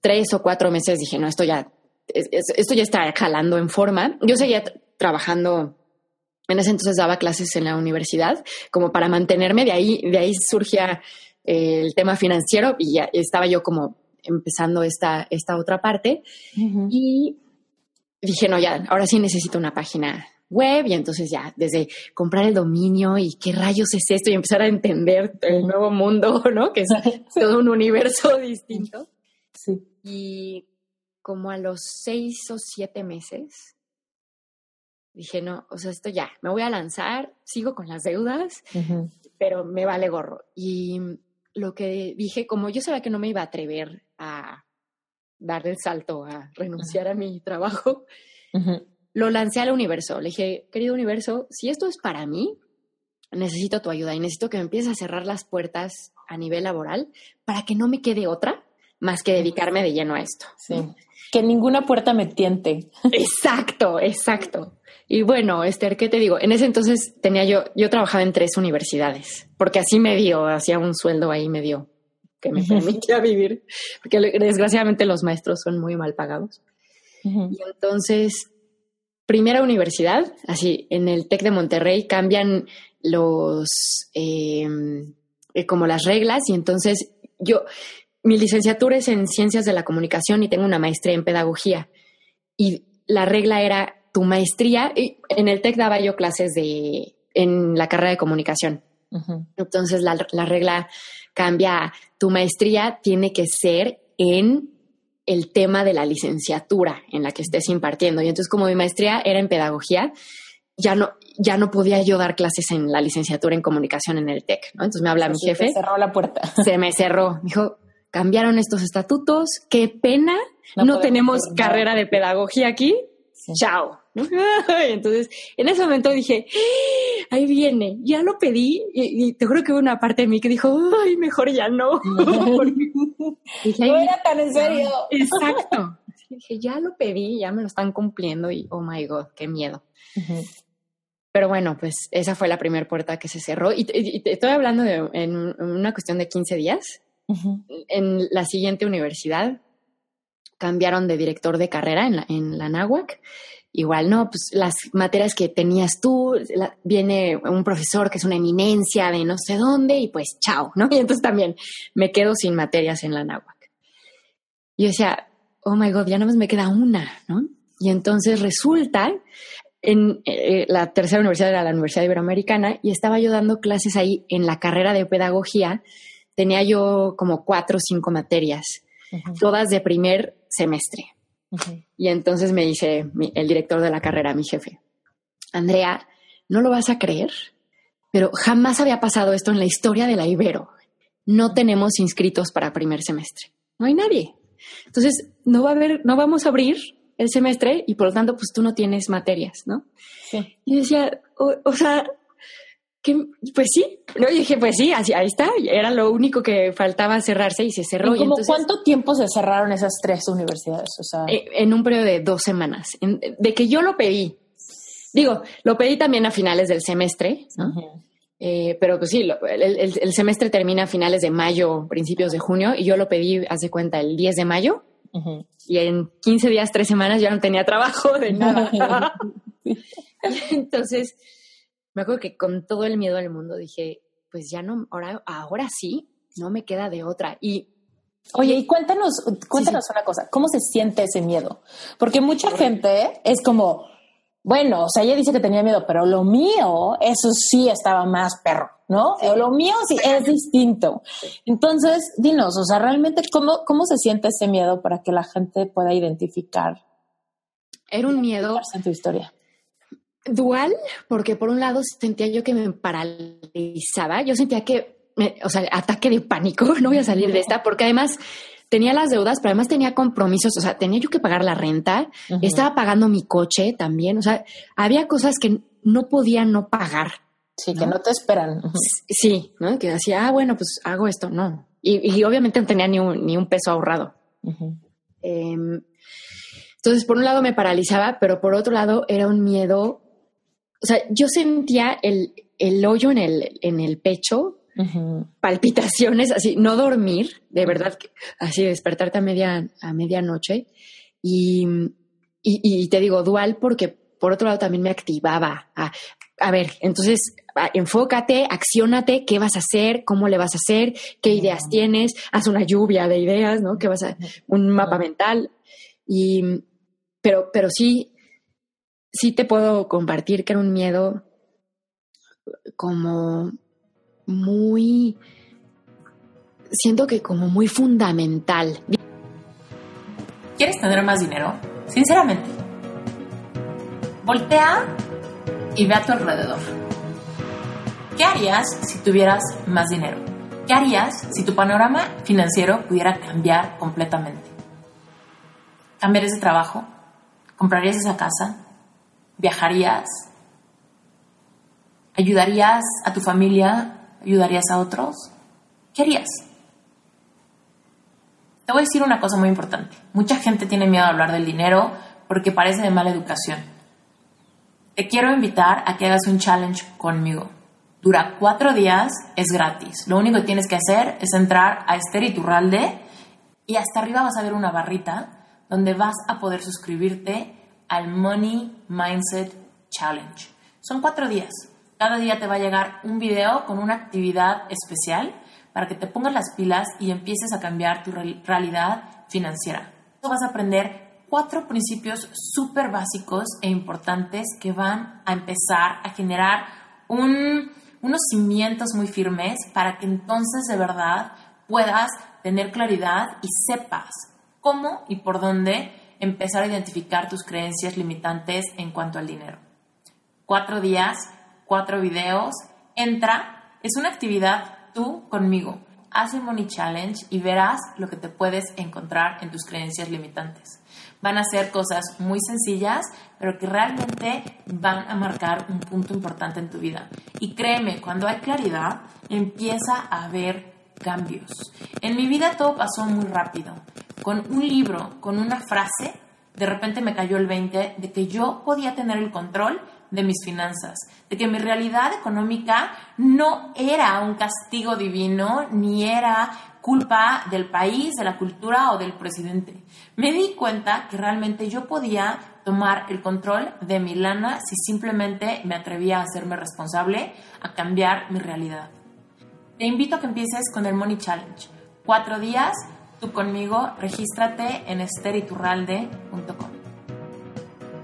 tres o cuatro meses dije, no, esto ya, esto ya está jalando en forma. Yo seguía trabajando, en ese entonces daba clases en la universidad, como para mantenerme, de ahí, de ahí surgía eh, el tema financiero y ya estaba yo como empezando esta, esta otra parte. Uh -huh. Y dije, no, ya, ahora sí necesito una página web y entonces ya, desde comprar el dominio y qué rayos es esto y empezar a entender el nuevo mundo, [LAUGHS] ¿no? Que es [LAUGHS] todo un universo distinto. Sí. Y como a los seis o siete meses, dije, no, o sea, esto ya, me voy a lanzar, sigo con las deudas, uh -huh. pero me vale gorro. Y lo que dije, como yo sabía que no me iba a atrever a dar el salto a renunciar uh -huh. a mi trabajo, uh -huh. lo lancé al universo. Le dije, querido universo, si esto es para mí, necesito tu ayuda y necesito que me empieces a cerrar las puertas a nivel laboral para que no me quede otra más que dedicarme de lleno a esto. Sí. Que ninguna puerta me tiente. Exacto, exacto. Y bueno, Esther, ¿qué te digo? En ese entonces tenía yo, yo trabajaba en tres universidades, porque así me dio, hacía un sueldo ahí me dio que me permitía vivir, porque desgraciadamente los maestros son muy mal pagados. Uh -huh. Y entonces, primera universidad, así, en el TEC de Monterrey cambian los, eh, como las reglas, y entonces yo, mi licenciatura es en ciencias de la comunicación y tengo una maestría en pedagogía. Y la regla era tu maestría, y en el TEC daba yo clases de, en la carrera de comunicación. Uh -huh. Entonces la, la regla cambia, tu maestría tiene que ser en el tema de la licenciatura en la que estés impartiendo. Y entonces como mi maestría era en pedagogía, ya no, ya no podía yo dar clases en la licenciatura en comunicación en el TEC, ¿no? Entonces me habla mi jefe. Se cerró la puerta. [LAUGHS] Se me cerró. Me dijo, cambiaron estos estatutos, qué pena, no, no tenemos carrera de pedagogía aquí, sí. chao. [LAUGHS] Entonces, en ese momento dije, ¡Ah! ahí viene, ya lo pedí, y, y, te juro que hubo una parte de mí que dijo, ay, mejor ya no. [LAUGHS] [LAUGHS] Porque, dije, no era tan en serio. Exacto. dije, ya lo pedí, ya me lo están cumpliendo, y oh my God, qué miedo. Uh -huh. Pero bueno, pues esa fue la primera puerta que se cerró. Y, y, te estoy hablando de en una cuestión de 15 días. Uh -huh. En la siguiente universidad cambiaron de director de carrera en la, en la NAWAC igual, no, pues las materias que tenías tú, viene un profesor que es una eminencia de no sé dónde y pues chao, ¿no? [LAUGHS] Y entonces también me quedo sin materias en la náhuac. Y yo decía, oh my God, ya nada más me queda una, ¿no? Y entonces resulta, en eh, la tercera universidad era la Universidad Iberoamericana y estaba yo dando clases ahí en la carrera de pedagogía. Tenía yo como cuatro o cinco materias, todas de primer semestre. Y entonces me dice el director de la carrera, mi jefe, Andrea, no lo vas a creer, pero jamás había pasado esto en la historia de la Ibero. No tenemos inscritos para primer semestre. No hay nadie. Entonces, no va a haber, no vamos a abrir el semestre y por lo tanto, pues tú no tienes materias, ¿no? Sí. Y decía, o, sea, pues sí, ¿no? Y dije, pues sí, así, ahí está, era lo único que faltaba cerrarse y se cerró. ¿Y, como cuánto tiempo se cerraron esas tres universidades? O sea, eh, en un periodo de dos semanas, de que yo lo pedí. Digo, lo pedí también a finales del semestre, ¿no? Eh, pero pues sí, el, semestre termina a finales de mayo, principios de junio, y yo lo pedí, hace cuenta, el 10 de mayo. Y en 15 días, tres semanas ya no tenía trabajo de nada. [LAUGHS] [LAUGHS] Entonces, me acuerdo que con todo el miedo del mundo dije, pues ya no, ahora, ahora sí, no me queda de otra. Y Oye, y cuéntanos, cuéntanos una cosa, ¿cómo se siente ese miedo? Porque mucha gente es como, bueno, o sea, ella dice que tenía miedo, pero lo mío, eso sí estaba más perro, ¿no? Lo mío sí es [LAUGHS] distinto. Entonces, dinos, o sea, realmente, ¿cómo, ¿cómo se siente ese miedo para que la gente pueda identificar? Era un miedo. En tu historia. Dual, porque por un lado sentía yo que me paralizaba, yo sentía que, o sea, ataque de pánico, [LAUGHS] no voy a salir de esta, porque además tenía las deudas, pero además tenía compromisos, o sea, tenía yo que pagar la renta, estaba pagando mi coche también, o sea, había cosas que no podía no pagar. Sí, que no te esperan. Sí, ¿no? Que decía, ah, bueno, pues hago esto, no. Y, obviamente no tenía ni un, ni un peso ahorrado. Em, entonces, por un lado me paralizaba, pero por otro lado era un miedo, o sea, yo sentía el, el hoyo en el, en el pecho palpitaciones, así, no dormir, de verdad, así despertarte a, media, a medianoche. Y, y, te digo dual porque por otro lado también me activaba a, a ver, entonces enfócate, acciónate, qué vas a hacer, cómo le vas a hacer, qué ideas tienes, haz una lluvia de ideas, ¿no? ¿Qué vas a, un mapa mental. Y, pero, pero sí, sí te puedo compartir que era un miedo como muy, siento que como muy fundamental. ¿Quieres tener más dinero? Sinceramente, voltea y ve a tu alrededor. ¿Qué harías si tuvieras más dinero? ¿Qué harías si tu panorama financiero pudiera cambiar completamente? ¿Cambiarías de trabajo? ¿Comprarías esa casa? ¿Viajarías? ¿Ayudarías a tu familia ¿Ayudarías a otros? ¿Qué harías? Te voy a decir una cosa muy importante. Mucha gente tiene miedo a hablar del dinero porque parece de mala educación. Te quiero invitar a que hagas un challenge conmigo. Dura cuatro días, es gratis. Lo único que tienes que hacer es entrar a Esther Iturralde y hasta arriba vas a ver una barrita donde vas a poder suscribirte al Money Mindset Challenge. Son cuatro días. Cada día te va a llegar un video con una actividad especial para que te pongas las pilas y empieces a cambiar tu realidad financiera. Vas a aprender cuatro principios súper básicos e importantes que van a empezar a generar unos cimientos muy firmes para que entonces de verdad puedas tener claridad y sepas cómo y por dónde empezar a identificar tus creencias limitantes en cuanto al dinero. Cuatro días cuatro videos. Entra, es una actividad tú conmigo. Haz el Money Challenge y verás lo que te puedes encontrar en tus creencias limitantes. Van a ser cosas muy sencillas, pero que realmente van a marcar un punto importante en tu vida. Y créeme, cuando hay claridad, empieza a haber cambios. En mi vida todo pasó muy rápido. Con un libro, con una frase, de repente me cayó el 20 de que yo podía tener el control de mis finanzas, de que mi realidad económica no era un castigo divino, ni era culpa del país, de la cultura o del presidente. Me di cuenta que realmente yo podía tomar el control de mi lana si simplemente me atrevía a hacerme responsable, a cambiar mi realidad. Te invito a que empieces con el Money Challenge. Cuatro días, tú conmigo, regístrate en esteriturralde.com.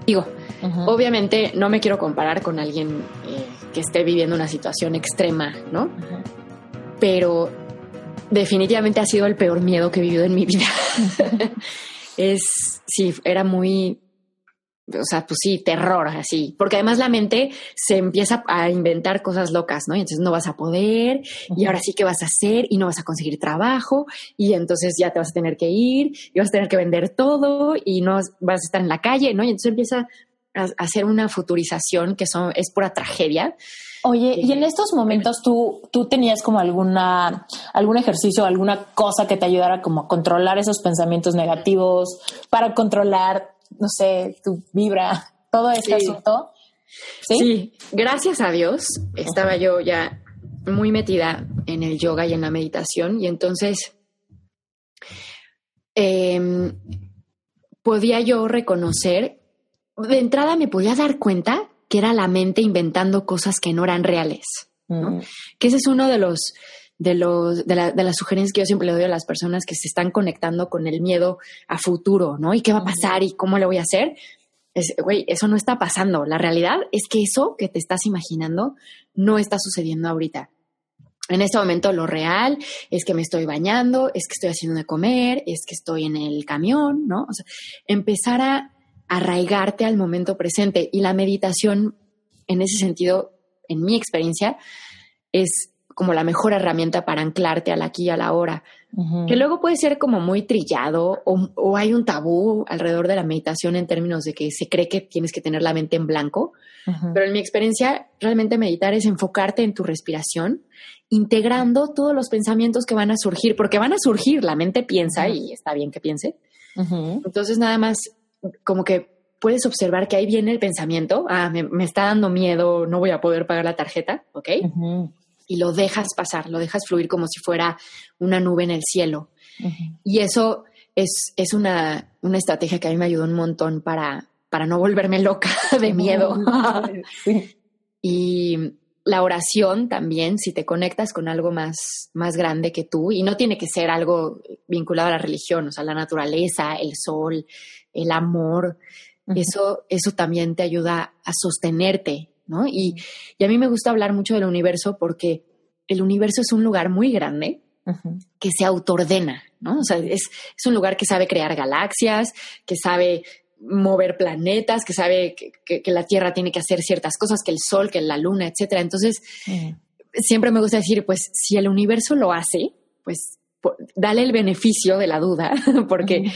Digo, obviamente no me quiero comparar con alguien eh, que esté viviendo una situación extrema, ¿no? Pero definitivamente ha sido el peor miedo que he vivido en mi vida. [LAUGHS] es, sí, era muy, o sea, pues sí, terror, así, porque además la mente se empieza a inventar cosas locas, ¿no? Y entonces no vas a poder, y ahora sí que vas a hacer, y no vas a conseguir trabajo, y entonces ya te vas a tener que ir, y vas a tener que vender todo, y no vas a estar en la calle, ¿no? Y entonces empieza a hacer una futurización que son, es pura tragedia. Oye, y en estos momentos tú, tú tenías como alguna, algún ejercicio, alguna cosa que te ayudara como a controlar esos pensamientos negativos, para controlar, no sé, tu vibra, todo este asunto. ¿Sí? gracias a Dios estaba yo ya muy metida en el yoga y en la meditación y entonces em, podía yo reconocer, de entrada me podía dar cuenta que era la mente inventando cosas que no eran reales. Mm. Que ese es uno de los de los de, las sugerencias que yo siempre le doy a las personas que se están conectando con el miedo a futuro, ¿no? ¿Y qué va a pasar y cómo le voy a hacer? Güey, eso no está pasando. La realidad es que eso que te estás imaginando no está sucediendo ahorita. En este momento lo real es que me estoy bañando, es que estoy haciendo de comer, es que estoy en el camión, ¿no? Empezar a arraigarte al momento presente. Y la meditación, en ese sentido, en mi experiencia, es como la mejor herramienta para anclarte al aquí y a la hora. Que luego puede ser como muy trillado o, hay un tabú alrededor de la meditación en términos de que se cree que tienes que tener la mente en blanco. Pero en mi experiencia, realmente meditar es enfocarte en tu respiración, integrando todos los pensamientos que van a surgir, porque van a surgir, la mente piensa y está bien que piense. Entonces nada más como que puedes observar que ahí viene el pensamiento, ah, me, está dando miedo, no voy a poder pagar la tarjeta, ¿ok? Y lo dejas pasar, lo dejas fluir como si fuera una nube en el cielo. Y eso es, es una, una, estrategia que a mí me ayudó un montón para, para no volverme loca [LAUGHS] de miedo. [LAUGHS] Y la oración también, si te conectas con algo más, más grande que tú, y no tiene que ser algo vinculado a la religión, o sea, la naturaleza, el sol, el amor, eso, eso también te ayuda a sostenerte, ¿no? Y, a mí me gusta hablar mucho del universo porque el universo es un lugar muy grande que se autoordena, ¿no? O sea, es, un lugar que sabe crear galaxias, que sabe mover planetas, que sabe que, la Tierra tiene que hacer ciertas cosas, que el Sol, que la Luna, etcétera. Entonces, siempre me gusta decir, pues, si el universo lo hace, pues, dale el beneficio de la duda, [LAUGHS] porque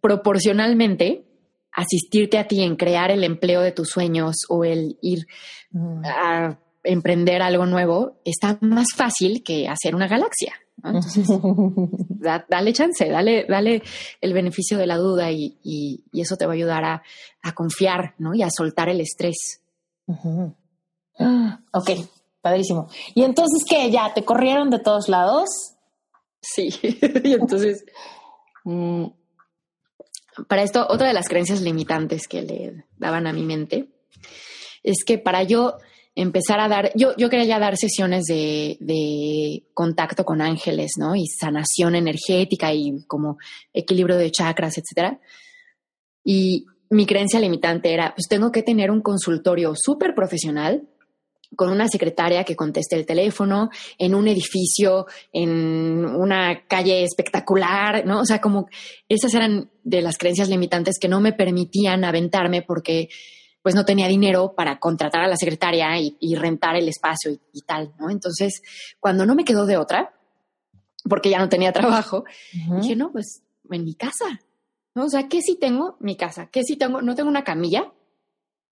proporcionalmente asistirte a ti en crear el empleo de tus sueños o el ir mm. a emprender algo nuevo está más fácil que hacer una galaxia. Entonces, [LAUGHS] dale chance, dale, dale el beneficio de la duda y, eso te va a ayudar a, confiar ¿no? y a soltar el estrés. Ok, padrísimo. ¿Y entonces qué? ¿Ya te corrieron de todos lados? Sí, [LAUGHS] y entonces... Mm, para esto, otra de las creencias limitantes que le daban a mi mente es que para yo empezar a dar, yo, yo quería dar sesiones de, de, contacto con ángeles, ¿no? Y sanación energética y como equilibrio de chakras, etcétera. Y mi creencia limitante era, pues tengo que tener un consultorio súper profesional con una secretaria que conteste el teléfono, en un edificio, en una calle espectacular, ¿no? O sea, como esas eran de las creencias limitantes que no me permitían aventarme porque pues no tenía dinero para contratar a la secretaria y, rentar el espacio y, tal, ¿no? Entonces, cuando no me quedó de otra, porque ya no tenía trabajo, dije, no, pues en mi casa, ¿no? O sea, ¿qué si tengo? Mi casa, ¿qué si tengo? No tengo una camilla,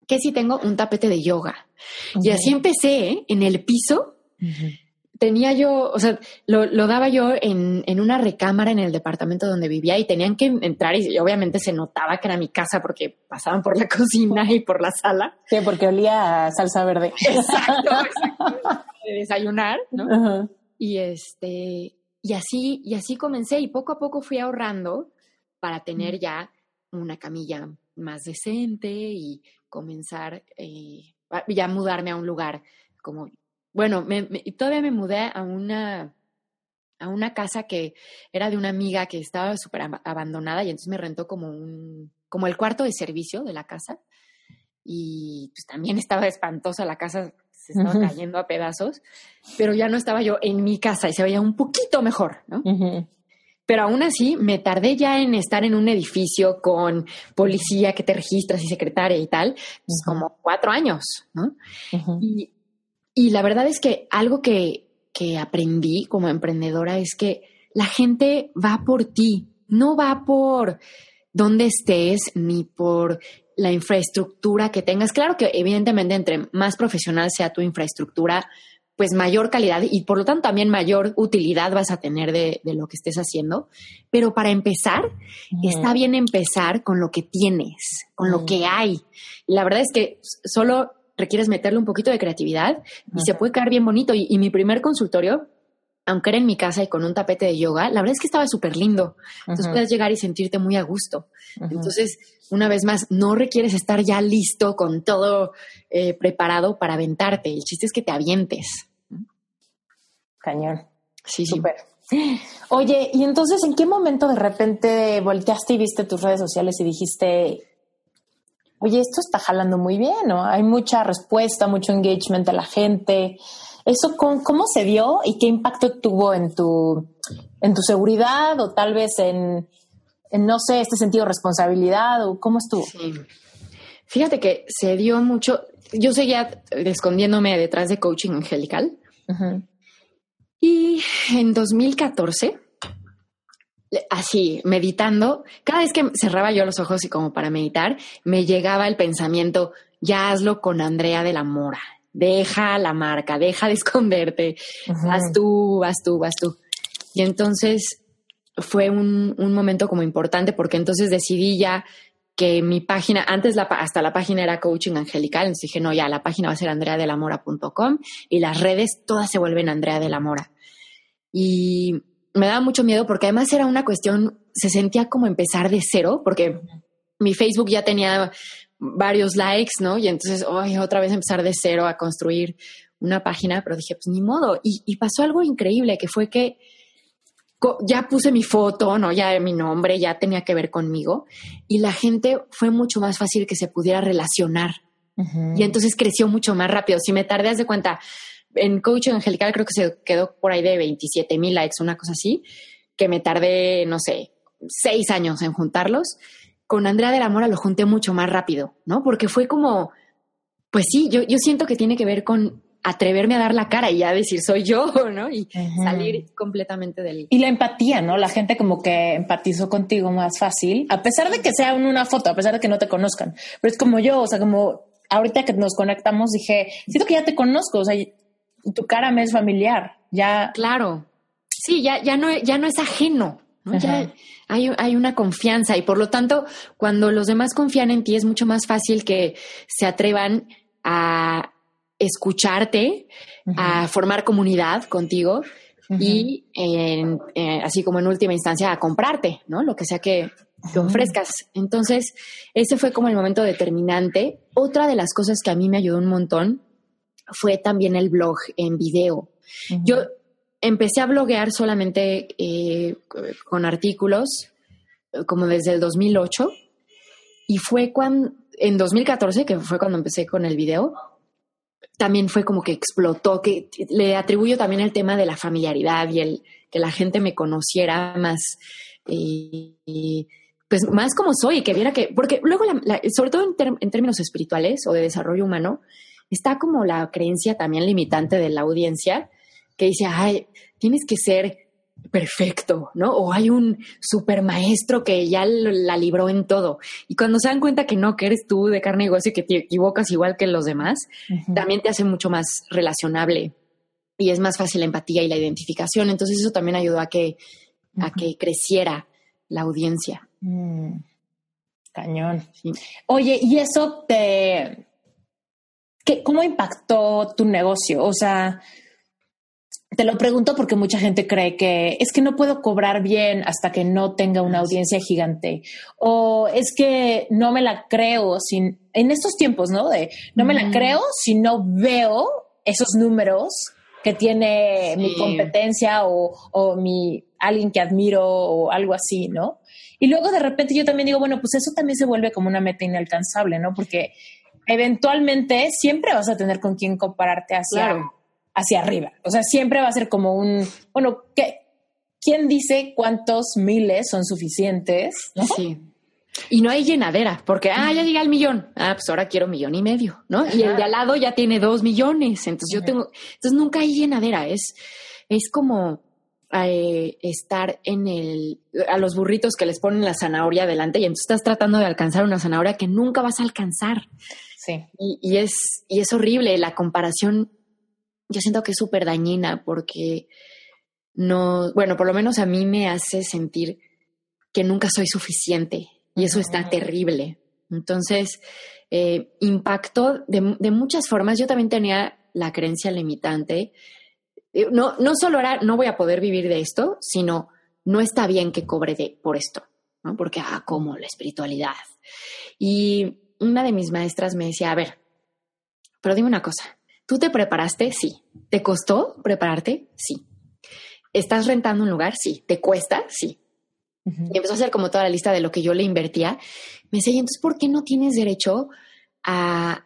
que si tengo un tapete de yoga. Y así empecé ¿eh? en el piso. Tenía yo, o sea, lo, daba yo en, una recámara en el departamento donde vivía y tenían que entrar y obviamente se notaba que era mi casa porque pasaban por la [LAUGHS] cocina y por la sala. Sí, porque olía a salsa verde. [LAUGHS] Exacto, exacto. De desayunar, ¿no? Y este, y así, y así comencé y poco a poco fui ahorrando para tener ya una camilla más decente y comenzar eh, ya mudarme a un lugar como, bueno, me, todavía me mudé a una a una casa que era de una amiga que estaba súper abandonada y entonces me rentó como un, como el cuarto de servicio de la casa. Y pues también estaba espantosa la casa, se estaba cayendo a pedazos, pero ya no estaba yo en mi casa y se veía un poquito mejor, ¿no? Pero aún así me tardé ya en estar en un edificio con policía que te registras y secretaria y tal, pues como cuatro años, ¿no? y, y la verdad es que algo que, que aprendí como emprendedora es que la gente va por ti, no va por dónde estés ni por la infraestructura que tengas. Claro que evidentemente entre más profesional sea tu infraestructura, pues mayor calidad y por lo tanto también mayor utilidad vas a tener de, lo que estés haciendo. Pero para empezar, está bien empezar con lo que tienes, con lo que hay. Y la verdad es que solo requieres meterle un poquito de creatividad y se puede quedar bien bonito. Y, mi primer consultorio, aunque era en mi casa y con un tapete de yoga, la verdad es que estaba súper lindo. Entonces puedes llegar y sentirte muy a gusto. Entonces, una vez más, no requieres estar ya listo con todo eh, preparado para aventarte. El chiste es que te avientes. Cañón. Sí, súper. Oye, y entonces, ¿en qué momento de repente volteaste y viste tus redes sociales y dijiste, oye, esto está jalando muy bien, ¿no? Hay mucha respuesta, mucho engagement de la gente. ¿Eso cómo se dio y qué impacto tuvo en tu, en tu seguridad o tal vez en, no sé, este sentido de responsabilidad o cómo estuvo? Sí. Fíjate que se dio mucho, yo seguía escondiéndome detrás de coaching angelical. Y en 2014 así, meditando, cada vez que cerraba yo los ojos y como para meditar, me llegaba el pensamiento, ya hazlo con Andrea de la Mora, deja la marca, deja de esconderte, vas tú, vas tú, vas tú. Y entonces fue un, momento como importante porque entonces decidí ya que mi página, antes la, hasta la página era Coaching Angelical, entonces dije, no, ya, la página va a ser andreadelamora.com y las redes todas se vuelven Andrea de la Mora. Y me daba mucho miedo porque además era una cuestión, se sentía como empezar de cero, porque mi Facebook ya tenía varios likes, ¿no? Y entonces, hoy otra vez empezar de cero a construir una página, pero dije, pues ni modo. Y, pasó algo increíble, que fue que ya puse mi foto, ¿no? Ya mi nombre, ya tenía que ver conmigo. Y la gente fue mucho más fácil que se pudiera relacionar. Y entonces creció mucho más rápido. Si me tardé, de cuenta, en coaching angelical creo que se quedó por ahí de 27 mil likes, una cosa así, que me tardé, no sé, seis años en juntarlos. Con Andrea de la Mora lo junté mucho más rápido, ¿no? Porque fue como, pues sí, yo, yo siento que tiene que ver con atreverme a dar la cara y ya decir soy yo, [LAUGHS] ¿no? Y salir completamente del... Y la empatía, ¿no? La gente como que empatizó contigo más fácil, a pesar de que sea una foto, a pesar de que no te conozcan. Pero es como yo, o sea, como ahorita que nos conectamos dije, siento que ya te conozco, o sea, tu cara me es familiar, ya. Claro. Sí, ya, ya, no, ya no es ajeno. Ya hay, hay, una confianza y por lo tanto, cuando los demás confían en ti, es mucho más fácil que se atrevan a escucharte, a formar comunidad contigo y eh, así como en última instancia a comprarte, ¿no? Lo que sea que, te ofrezcas. Entonces, ese fue como el momento determinante. Otra de las cosas que a mí me ayudó un montón fue también el blog en video. Yo empecé a bloguear solamente eh, con artículos como desde el 2008 y fue cuando, en 2014, que fue cuando empecé con el video, también fue como que explotó, que le atribuyo también el tema de la familiaridad y el que la gente me conociera más, eh, pues más como soy, que viera que, porque luego, sobre todo en, términos espirituales o de desarrollo humano, está como la creencia también limitante de la audiencia que dice, ay, tienes que ser perfecto, ¿no? O hay un super maestro que ya la libró en todo. Y cuando se dan cuenta que no, que eres tú de carne y hueso y que te equivocas igual que los demás, también te hace mucho más relacionable y es más fácil la empatía y la identificación. Entonces eso también ayudó a que, a que creciera la audiencia. Mm. Cañón. Oye, ¿y eso te, ¿Cómo impactó tu negocio? O sea, te lo pregunto porque mucha gente cree que es que no puedo cobrar bien hasta que no tenga una audiencia gigante. O es que no me la creo sin, en estos tiempos, ¿no? De no me la creo si no veo esos números que tiene mi competencia o, o mi alguien que admiro o algo así, ¿no? Y luego de repente yo también digo, bueno, pues eso también se vuelve como una meta inalcanzable, ¿no? Porque eventualmente siempre vas a tener con quién compararte hacia, hacia arriba. O sea, siempre va a ser como un, bueno, ¿qué, ¿quién dice cuántos miles son suficientes? Sí. Y no hay llenadera, porque, ah, ya llegué al millón. Ah, pues ahora quiero millón y medio, ¿no? Y el de al lado ya tiene dos millones. Entonces yo tengo, entonces nunca hay llenadera. Es, es como eh, estar en el, a los burritos que les ponen la zanahoria delante y entonces estás tratando de alcanzar una zanahoria que nunca vas a alcanzar. Sí. Y, es, y es horrible. La comparación, yo siento que es súper dañina porque no, bueno, por lo menos a mí me hace sentir que nunca soy suficiente y eso está terrible. Entonces, eh, impactó de, de, muchas formas. Yo también tenía la creencia limitante. Eh, no, no solo era no voy a poder vivir de esto, sino no está bien que cobre de, por esto, ¿no? Porque, ah, como la espiritualidad. Y una de mis maestras me decía, a ver, pero dime una cosa, ¿tú te preparaste? Sí. ¿Te costó prepararte? Sí. ¿Estás rentando un lugar? Sí. ¿Te cuesta? Sí. Y empezó a hacer como toda la lista de lo que yo le invertía. Me decía, ¿y entonces por qué no tienes derecho a,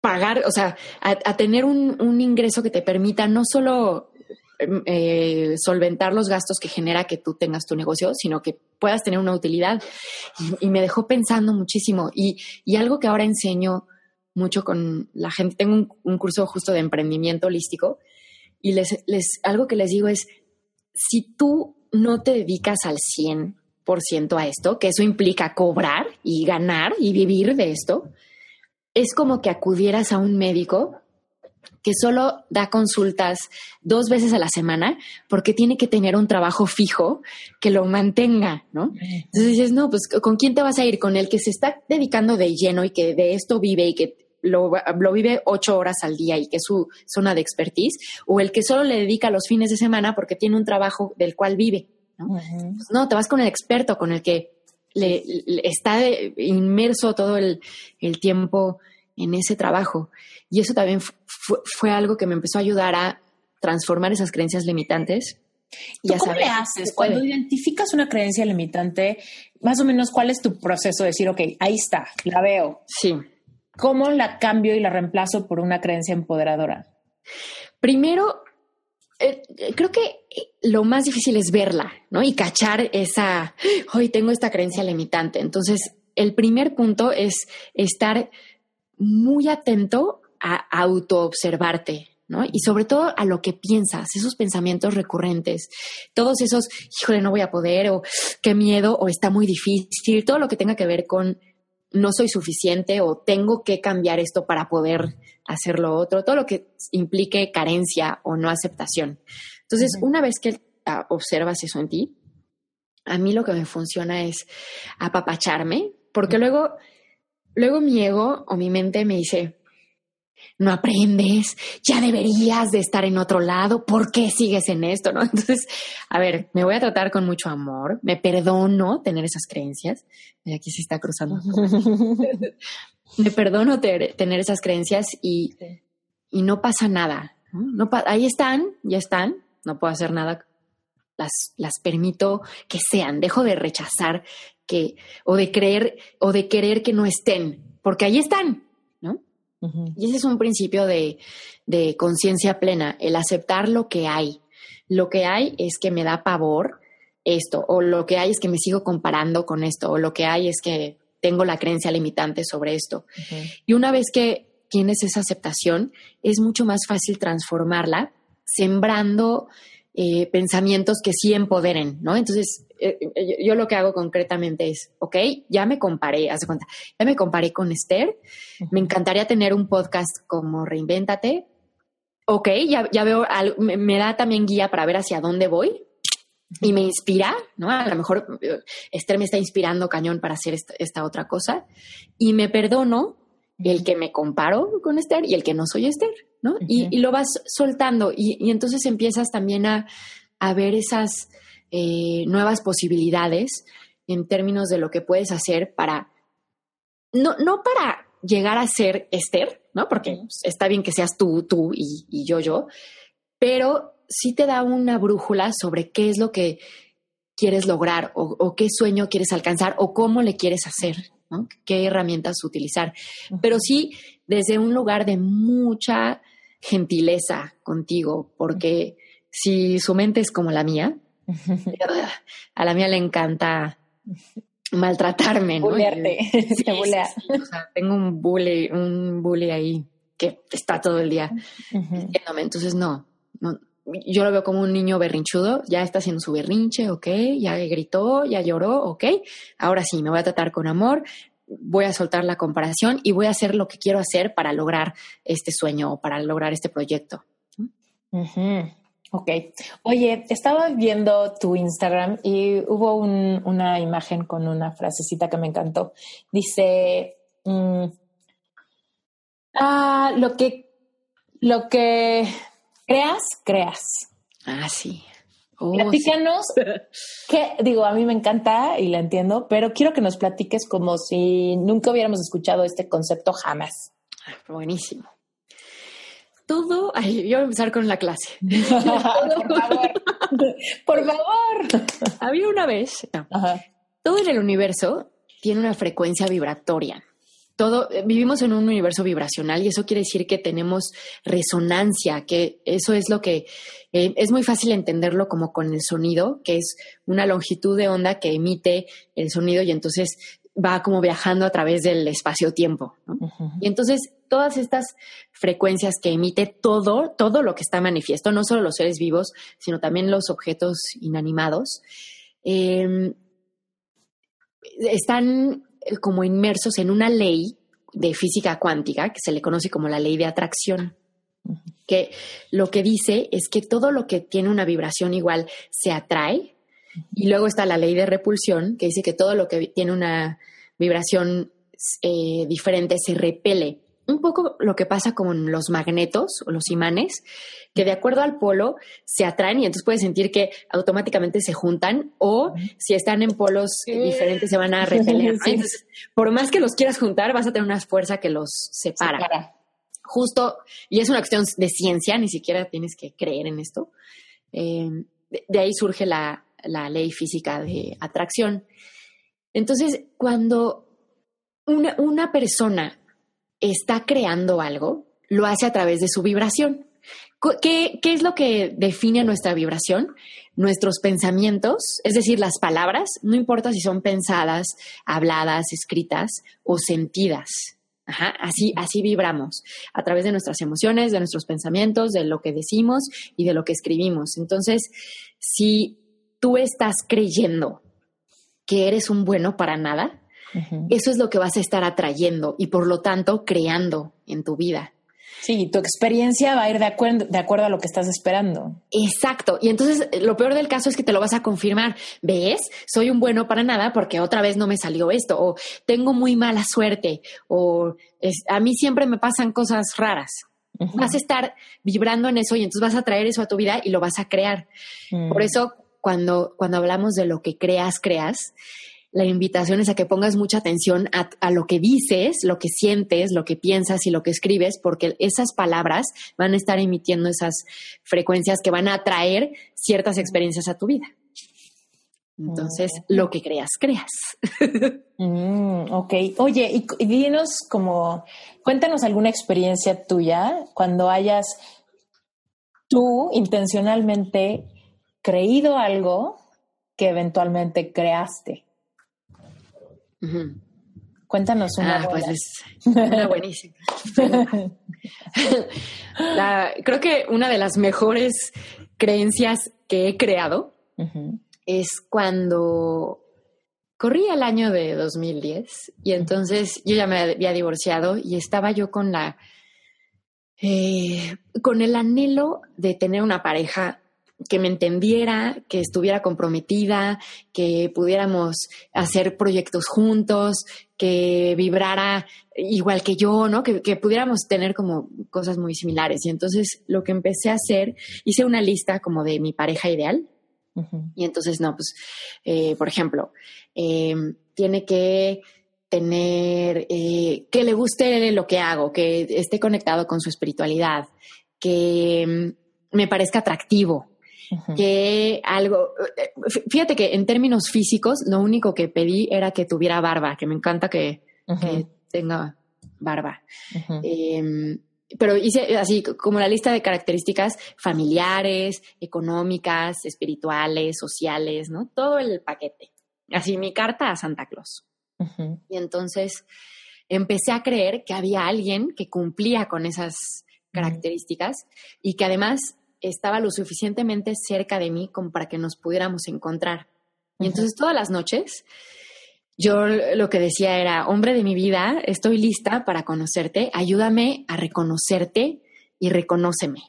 pagar, o sea, a, tener un, ingreso que te permita no solo em, eh, solventar los gastos que genera que tú tengas tu negocio, sino que puedas tener una utilidad? Y, me dejó pensando muchísimo. Y, algo que ahora enseño mucho con la gente, tengo un, un curso justo de emprendimiento holístico y les, les, algo que les digo es, si tú no te dedicas al 100% a esto, que eso implica cobrar y ganar y vivir de esto, es como que acudieras a un médico que solo da consultas dos veces a la semana porque tiene que tener un trabajo fijo que lo mantenga, ¿no? Entonces dices, no, pues ¿con quién te vas a ir? Con el que se está dedicando de lleno y que de esto vive y que lo, lo, vive ocho horas al día y que es su zona de expertise, o el que solo le dedica los fines de semana porque tiene un trabajo del cual vive. No, pues no te vas con el experto, con el que le, está inmerso todo el, el, tiempo en ese trabajo. Y eso también fue, algo que me empezó a ayudar a transformar esas creencias limitantes. ¿Y ¿Cómo le haces? Cuando identificas una creencia limitante, más o menos, ¿cuál es tu proceso de decir, ok, ahí está, la veo? Sí. ¿Cómo la cambio y la reemplazo por una creencia empoderadora? Primero, eh, creo que lo más difícil es verla, ¿no? Y cachar esa, hoy tengo esta creencia limitante. Entonces, el primer punto es estar muy atento a autoobservarte, ¿no? Y sobre todo a lo que piensas, esos pensamientos recurrentes, todos esos, híjole, no voy a poder, o qué miedo, o está muy difícil, todo lo que tenga que ver con no soy suficiente o tengo que cambiar esto para poder hacer lo otro, todo lo que implique carencia o no aceptación. Entonces, una vez que ah, observas eso en ti, a mí lo que me funciona es apapacharme, porque luego, luego mi ego o mi mente me dice, no aprendes, ya deberías de estar en otro lado, ¿por qué sigues en esto? ¿no? [LAUGHS] Entonces, a ver, me voy a tratar con mucho amor, me perdono tener esas creencias, y aquí se está cruzando. [LAUGHS] me perdono tener esas creencias y, y no pasa nada. ¿no? ahí están, ya están, no puedo hacer nada, las, las permito que sean, dejo de rechazar que, o de creer, o de querer que no estén, porque ahí están, y ese es un principio de, conciencia plena, el aceptar lo que hay. Lo que hay es que me da pavor esto, o lo que hay es que me sigo comparando con esto, o lo que hay es que tengo la creencia limitante sobre esto. Y una vez que tienes esa aceptación, es mucho más fácil transformarla sembrando eh, pensamientos que sí empoderen, ¿no? Entonces, yo lo que hago concretamente es, ok, ya me comparé, haz cuenta, ya me comparé con Esther, me encantaría tener un podcast como Reinvéntate, ok, ya, ya veo, me, da también guía para ver hacia dónde voy y me inspira, ¿no? A lo mejor Esther me está inspirando cañón para hacer esta, esta otra cosa y me perdono el que me comparo con Esther y el que no soy Esther, ¿no? y, lo vas soltando y, entonces empiezas también a, ver esas eh, nuevas posibilidades en términos de lo que puedes hacer para, no, no para llegar a ser Esther, ¿no? Porque está bien que seas tú, tú y, yo, yo, pero sí te da una brújula sobre qué es lo que quieres lograr o, qué sueño quieres alcanzar o cómo le quieres hacer, ¿no? qué herramientas utilizar. Pero sí desde un lugar de mucha gentileza contigo, porque si su mente es como la mía, [LAUGHS] a la mía le encanta maltratarme, ¿no? [LAUGHS] tengo un bully, un bully ahí que está todo el día Entonces, no, no, yo lo veo como un niño berrinchudo, ya está haciendo su berrinche, ok, ya gritó, ya lloró, ok, ahora sí, me voy a tratar con amor, voy a soltar la comparación y voy a hacer lo que quiero hacer para lograr este sueño o para lograr este proyecto. Ok. Oye, estaba viendo tu Instagram y hubo una imagen con una frasecita que me encantó. Dice, mm, ah, lo que, lo que creas, creas. Ah, sí. Oh, Platícanos, [LAUGHS] que digo, a mí me encanta y la entiendo, pero quiero que nos platiques como si nunca hubiéramos escuchado este concepto jamás. Ah, buenísimo todo. Ay, yo voy a empezar con la clase. [LAUGHS] por favor. Por favor. Había una vez. Todo en el universo tiene una frecuencia vibratoria. Todo, vivimos en un universo vibracional y eso quiere decir que tenemos resonancia, que eso es lo que eh, es muy fácil entenderlo como con el sonido, que es una longitud de onda que emite el sonido y entonces va como viajando a través del espacio-tiempo. Y entonces todas estas frecuencias que emite todo, todo lo que está manifiesto, no solo los seres vivos, sino también los objetos inanimados, em, están eh, como inmersos en una ley de física cuántica que se le conoce como la ley de atracción que lo que dice es que todo lo que tiene una vibración igual se atrae y luego está la ley de repulsión, que dice que todo lo que tiene una vibración eh, diferente se repele. Un poco lo que pasa con los magnetos o los imanes, que de acuerdo al polo se atraen y entonces puedes sentir que automáticamente se juntan o si están en polos diferentes se van a repeler. por más que los quieras juntar, vas a tener una fuerza que los separa. Justo, y es una cuestión de ciencia, ni siquiera tienes que creer en esto. Eh, de ahí surge la, la ley física de atracción. Entonces, cuando una, persona está creando algo, lo hace a través de su vibración. ¿Qué, ¿Qué, es lo que define nuestra vibración? Nuestros pensamientos, es decir, las palabras, no importa si son pensadas, habladas, escritas o sentidas. así, así vibramos, a través de nuestras emociones, de nuestros pensamientos, de lo que decimos y de lo que escribimos. Entonces, si tú estás creyendo que eres un bueno para nada, eso es lo que vas a estar atrayendo y por lo tanto creando en tu vida. Sí, tu experiencia va a ir de acuerdo, de acuerdo a lo que estás esperando. Exacto. Y entonces lo peor del caso es que te lo vas a confirmar. ¿Ves? Soy un bueno para nada porque otra vez no me salió esto. O tengo muy mala suerte. O a mí siempre me pasan cosas raras. Vas a estar vibrando en eso y entonces vas a traer eso a tu vida y lo vas a crear. Mm. Por eso cuando, cuando hablamos de lo que creas, creas, la invitación es a que pongas mucha atención a, lo que dices, lo que sientes, lo que piensas y lo que escribes, porque esas palabras van a estar emitiendo esas frecuencias que van a atraer ciertas experiencias a tu vida. Entonces, lo que creas, creas. [LAUGHS] Mm, ok. Oye, y, dinos como, cuéntanos alguna experiencia tuya cuando hayas tú intencionalmente creído algo que eventualmente creaste. Cuéntanos una. Ah, pues es una buenísima. [LAUGHS] creo que una de las mejores creencias que he creado es cuando corrí el año de 2010 y entonces yo ya me había divorciado y estaba yo con la eh, con el anhelo de tener una pareja que me entendiera, que estuviera comprometida, que pudiéramos hacer proyectos juntos, que vibrara igual que yo, ¿no? Que, pudiéramos tener como cosas muy similares. Y entonces lo que empecé a hacer, hice una lista como de mi pareja ideal. Y entonces, no, pues, eh, por ejemplo, em, tiene que tener, eh, que le guste lo que hago, que esté conectado con su espiritualidad, que em, me parezca atractivo, que algo, eh, fíjate que en términos físicos, lo único que pedí era que tuviera barba, que me encanta que, tenga barba. Em, pero hice así como la lista de características familiares, económicas, espirituales, sociales, ¿no? Todo el paquete. Así mi carta a Santa Claus. Y entonces empecé a creer que había alguien que cumplía con esas características y que además estaba lo suficientemente cerca de mí como para que nos pudiéramos encontrar. Y entonces todas las noches yo lo que decía era, hombre de mi vida, estoy lista para conocerte, ayúdame a reconocerte y reconóceme.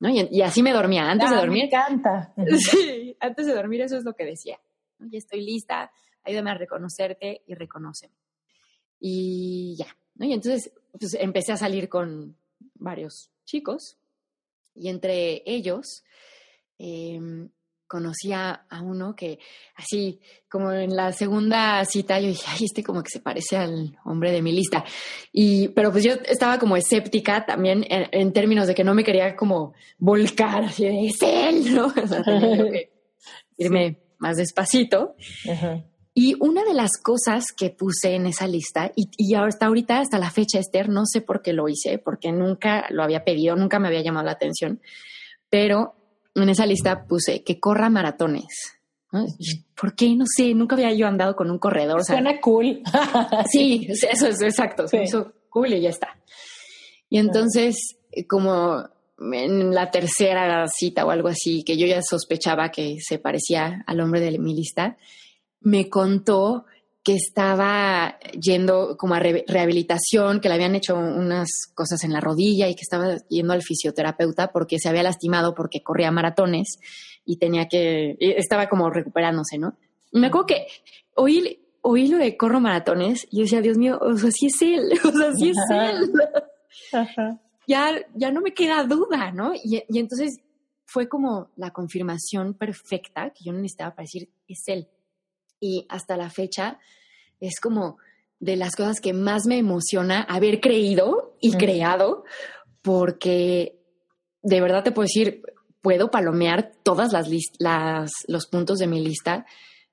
¿No? Y, así me dormía. Antes de ah, dormir. Me encanta. [LAUGHS] Sí, antes de dormir eso es lo que decía. Ya estoy lista, ayúdame a reconocerte y reconóceme. Y ya. ¿no? Y entonces pues, empecé a salir con varios chicos y entre ellos eh, conocí a, uno que así como en la segunda cita yo dije, ay, este como que se parece al hombre de mi lista. Y, pero pues yo estaba como escéptica también en, términos de que no me quería como volcar, así de, es él, ¿no? [LAUGHS] O sea, tenía que [LAUGHS] irme más despacito. Y una de las cosas que puse en esa lista, y, y, hasta ahorita, hasta la fecha, Esther, no sé por qué lo hice, porque nunca lo había pedido, nunca me había llamado la atención, pero en esa lista puse que corra maratones. ¿Por qué? No sé, nunca había yo andado con un corredor. Suena cool. [LAUGHS] sí, eso es exacto, sí. cool y ya está. Y entonces, como en la tercera cita o algo así, que yo ya sospechaba que se parecía al hombre de mi lista, me contó que estaba yendo como a rehabilitación, que le habían hecho unas cosas en la rodilla y que estaba yendo al fisioterapeuta porque se había lastimado porque corría maratones y tenía que, estaba como recuperándose, ¿no? me acuerdo que oí, oí lo de corro maratones y decía, Dios mío, o sea, sí es él, [LAUGHS] o sea, sí es él. Ya, ya no me queda duda, ¿no? Y, y entonces fue como la confirmación perfecta que yo necesitaba para decir, es él y hasta la fecha es como de las cosas que más me emociona haber creído y creado, porque de verdad te puedo decir, puedo palomear todas las, las los puntos de mi lista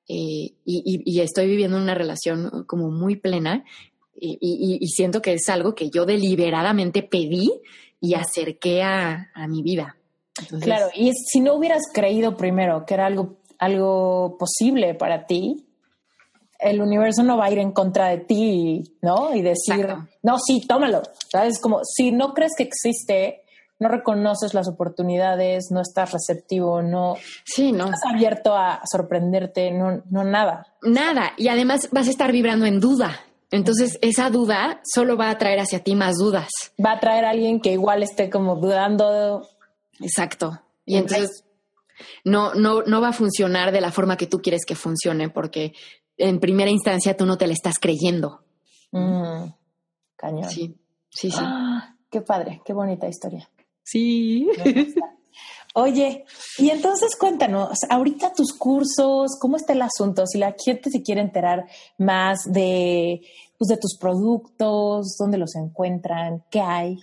eh, y, estoy viviendo una relación como muy plena y, siento que es algo que yo deliberadamente pedí y acerqué a, mi vida. claro, y si no hubieras creído primero que era algo algo posible para ti, el universo no va a ir en contra de ti, ¿no? Y decir, no, sí, tómalo. ¿Sabes? Como si no crees que existe, no reconoces las oportunidades, no estás receptivo, no, sí, no. estás abierto a sorprenderte, no, no nada. Nada. Y además vas a estar vibrando en duda. Entonces, esa duda solo va a traer hacia ti más dudas. Va a traer a alguien que igual esté como dudando. Exacto. Y entonces no, no, no va a funcionar de la forma que tú quieres que funcione, porque en primera instancia tú no te la estás creyendo. Mm, cañón. Sí, sí, sí. Ah, qué padre, qué bonita historia. Sí. Oye, y entonces cuéntanos, ahorita tus cursos, ¿cómo está el asunto? Si la gente se quiere enterar más de, pues, de tus productos, dónde los encuentran, qué hay.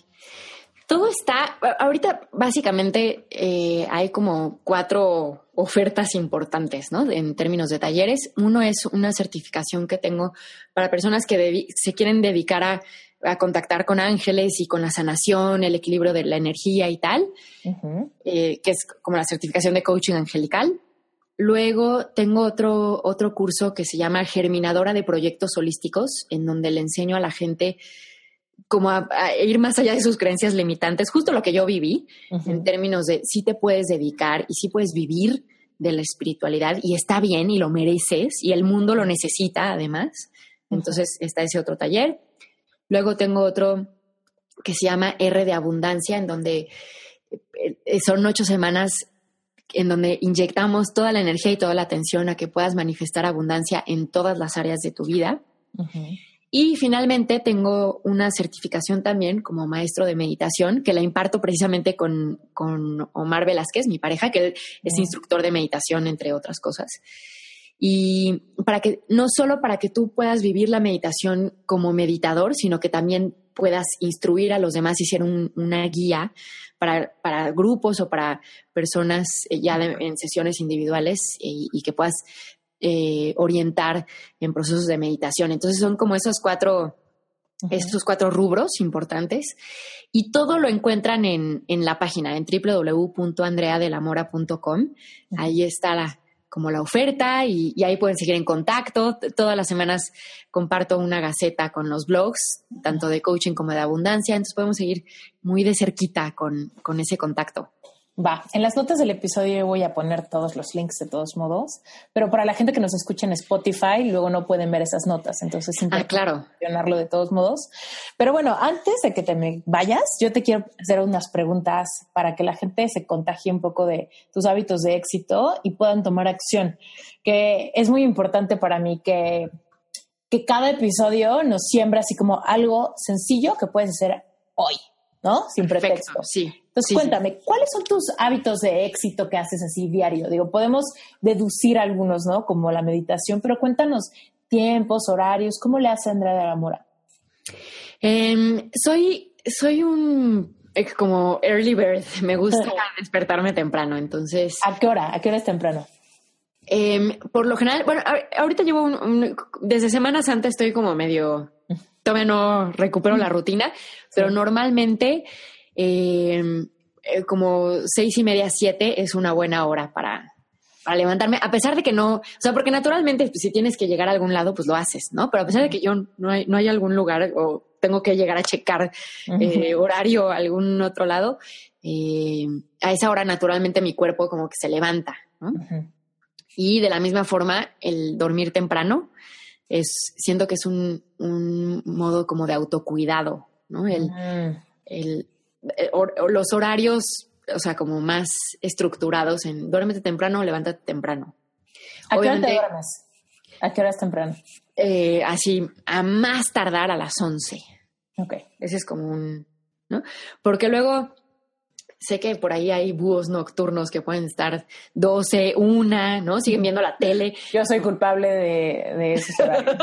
Todo está, ahorita básicamente eh, hay como cuatro ofertas importantes, ¿no? En términos de talleres. Uno es una certificación que tengo para personas que se quieren dedicar a, contactar con ángeles y con la sanación, el equilibrio de la energía y tal, eh, que es como la certificación de coaching angelical. Luego tengo otro, otro curso que se llama Germinadora de Proyectos Holísticos, en donde le enseño a la gente como a, ir más allá de sus creencias limitantes, justo lo que yo viví en términos de si te puedes dedicar y si puedes vivir de la espiritualidad y está bien y lo mereces y el mundo lo necesita además. Entonces está ese otro taller. Luego tengo otro que se llama R de Abundancia, en donde eh, son ocho semanas en donde inyectamos toda la energía y toda la atención a que puedas manifestar abundancia en todas las áreas de tu vida. Y finalmente tengo una certificación también como maestro de meditación que la imparto precisamente con, con Omar Velázquez, mi pareja, que es instructor de meditación, entre otras cosas. Y para que, no solo para que tú puedas vivir la meditación como meditador, sino que también puedas instruir a los demás y ser una guía para, para, grupos o para personas eh, ya en sesiones individuales y, que puedas eh, orientar en procesos de meditación. Entonces son como esos cuatro, estos cuatro rubros importantes y todo lo encuentran en, en la página en www.andreadelamora.com. Ahí está la, como la oferta y, ahí pueden seguir en contacto. Todas las semanas comparto una gaceta con los blogs, tanto de coaching como de abundancia, entonces podemos seguir muy de cerquita con, con ese contacto. Va, en las notas del episodio voy a poner todos los links de todos modos, pero para la gente que nos escucha en Spotify, luego no pueden ver esas notas, entonces ah, claro. mencionarlo de todos modos. Pero bueno, antes de que te me vayas, yo te quiero hacer unas preguntas para que la gente se contagie un poco de tus hábitos de éxito y puedan tomar acción, que es muy importante para mí que, que cada episodio nos siembra así como algo sencillo que puedes hacer hoy, ¿no? Sin pretexto. Sí. Entonces, cuéntame, ¿cuáles son tus hábitos de éxito que haces así diario? Digo, podemos deducir algunos, ¿no? Como la meditación, pero cuéntanos tiempos, horarios, ¿cómo le hace Andrea de la Mora? Em, soy, soy un como early bird, [LAUGHS] me gusta despertarme temprano, entonces... ¿A qué hora? ¿A qué hora es temprano? Em, por lo general, bueno, ahorita llevo un, desde semanas antes estoy como medio todavía no recupero la rutina, pero normalmente eh, como seis y media, siete es una buena hora para, para levantarme, a pesar de que no, o sea, porque naturalmente pues, si tienes que llegar a algún lado, pues lo haces, ¿no? Pero a pesar de que yo no hay, no hay algún lugar o tengo que llegar a checar eh, horario a algún otro lado, eh, a esa hora naturalmente mi cuerpo como que se levanta, ¿no? Y de la misma forma, el dormir temprano, es, siento que es un, un modo como de autocuidado, ¿no? El, el, eh, los horarios, o sea, como más estructurados en duérmete temprano, levántate temprano. ¿A qué hora te duermes? ¿A qué hora es temprano? Eh, así, a más tardar a las 11. Ok. Ese es como un, ¿no? Porque luego sé que por ahí hay búhos nocturnos que pueden estar 12, una, ¿no? Siguen viendo la tele. Yo soy culpable de, de esos horarios.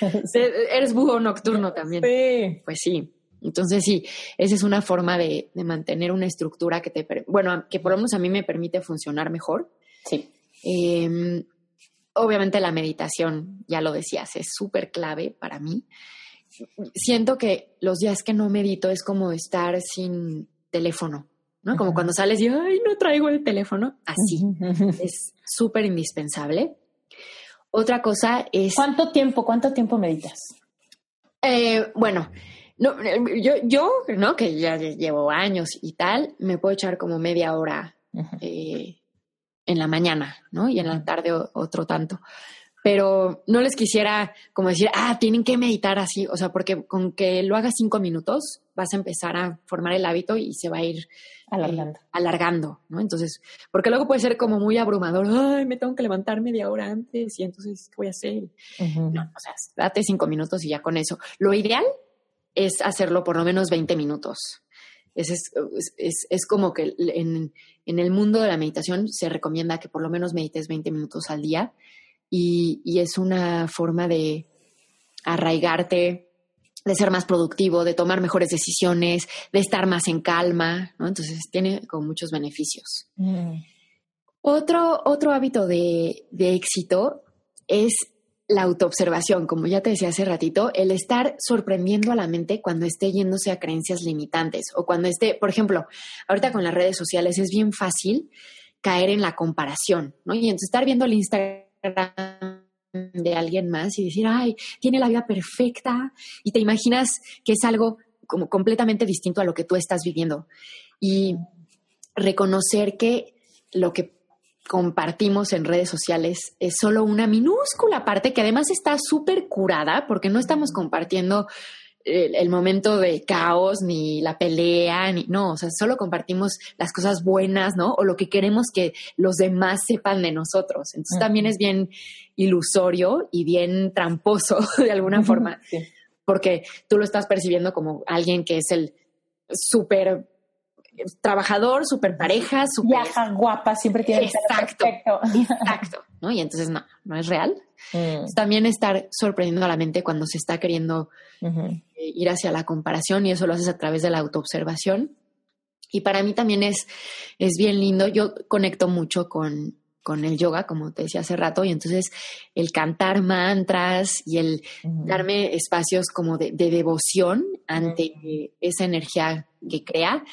[LAUGHS] Eres búho nocturno también. Sí. Pues sí. Entonces sí, esa es una forma de, mantener una estructura que te, bueno, que por lo menos a mí me permite funcionar mejor. Sí. Em, obviamente la meditación, ya lo decías, es súper clave para mí. Siento que los días que no medito es como estar sin teléfono. ¿no? Como cuando sales y, ay, no traigo el teléfono. Así. [LAUGHS] es súper indispensable. Otra cosa es... ¿Cuánto tiempo, cuánto tiempo meditas? Eh, bueno, no, yo, yo, ¿no? Que ya llevo años y tal, me puedo echar como media hora eh, en la mañana, ¿no? Y en la tarde otro tanto pero no les quisiera como decir, ah, tienen que meditar así, o sea, porque con que lo hagas cinco minutos vas a empezar a formar el hábito y se va a ir eh, alargando, alargando ¿no? Entonces, porque luego puede ser como muy abrumador, ay, me tengo que levantar media hora antes y entonces, ¿qué voy a hacer? No, o sea, date cinco minutos y ya con eso. Lo ideal es hacerlo por lo menos 20 minutos. Es, es, es, como que en, en el mundo de la meditación se recomienda que por lo menos medites 20 minutos al día y, es una forma de arraigarte, de ser más productivo, de tomar mejores decisiones, de estar más en calma, ¿no? Entonces tiene como muchos beneficios. Mm. Otro, otro hábito de, de éxito es la autoobservación, como ya te decía hace ratito, el estar sorprendiendo a la mente cuando esté yéndose a creencias limitantes o cuando esté, por ejemplo, ahorita con las redes sociales es bien fácil caer en la comparación, ¿no? Y entonces estar viendo el Instagram de alguien más y decir, ay, tiene la vida perfecta y te imaginas que es algo como completamente distinto a lo que tú estás viviendo. Y reconocer que lo que compartimos en redes sociales es solo una minúscula parte que además está súper curada porque no estamos compartiendo el, el momento de caos, ni la pelea, ni no, o sea, solo compartimos las cosas buenas, ¿no? O lo que queremos que los demás sepan de nosotros. Entonces también es bien ilusorio y bien tramposo [LAUGHS] de alguna forma, Sí. porque tú lo estás percibiendo como alguien que es el súper trabajador, súper pareja, súper Viaja guapa, siempre tiene Exacto. perfecto. exacto, ¿no? Y entonces no, no es real. Mm, También estar sorprendiendo a la mente cuando se está queriendo ujú. eh, ir hacia la comparación y eso lo haces a través de la autoobservación. Y para mí también es, es bien lindo. Yo conecto mucho con, con el yoga, como te decía hace rato, y entonces el cantar mantras y el darme espacios como de, de devoción ante esa energía que crea,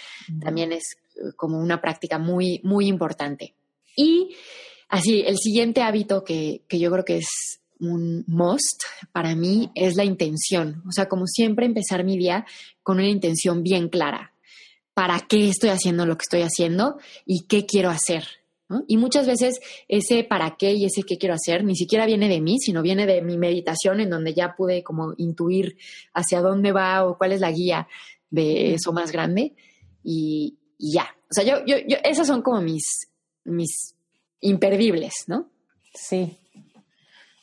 también es eh, como una práctica muy, muy importante. Y así, el siguiente hábito que, que yo creo que es un must para mí es la intención. O sea, como siempre empezar mi día con una intención bien clara. ¿Para qué estoy haciendo lo que estoy haciendo y qué quiero hacer? Y muchas veces ese para qué y ese qué quiero hacer ni siquiera viene de mí, sino viene de mi meditación en donde ya pude como intuir hacia dónde va o cuál es la guía de eso más grande y, y ya. O sea, yo, yo, yo, esas son como mis, mis imperdibles, ¿no? Sí,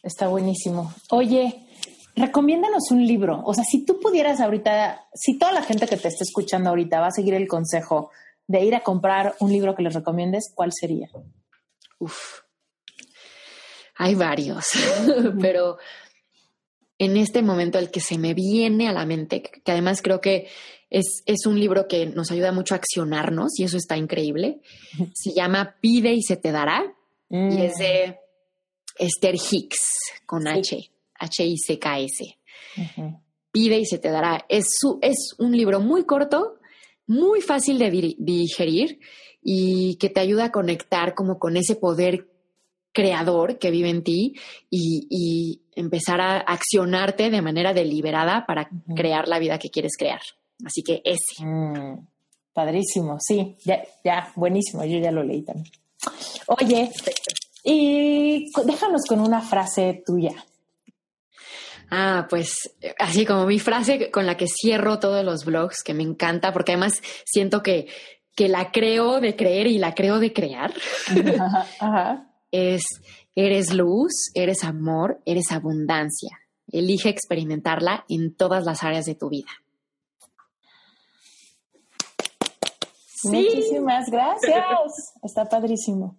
está buenísimo. Oye, recomiéndanos un libro. O sea, si tú pudieras ahorita, si toda la gente que te está escuchando ahorita va a seguir el consejo de ir a comprar un libro que les recomiendes, ¿cuál sería? Uf. Hay varios, [LAUGHS] pero en este momento el que se me viene a la mente, que además creo que es, es un libro que nos ayuda mucho a accionarnos y eso está increíble, se llama Pide y se te dará y es de Esther Hicks con Sí. H, H-I-C-K-S. Pide y se te dará. Es, su, es un libro muy corto, muy fácil de di- digerir y que te ayuda a conectar como con ese poder creador que vive en ti y, y empezar a accionarte de manera deliberada para crear la vida que quieres crear. Así que ese. Mm, padrísimo, sí, ya, ya, buenísimo, yo ya lo leí también. Oye, y déjanos con una frase tuya. Ah, pues eh, así como mi frase con la que cierro todos los blogs, que me encanta, porque además siento que, que la creo de creer y la creo de crear. Ajá, ajá. es eres luz, eres amor, eres abundancia. Elige experimentarla en todas las áreas de tu vida. Muchísimas gracias. [LAUGHS] Está padrísimo.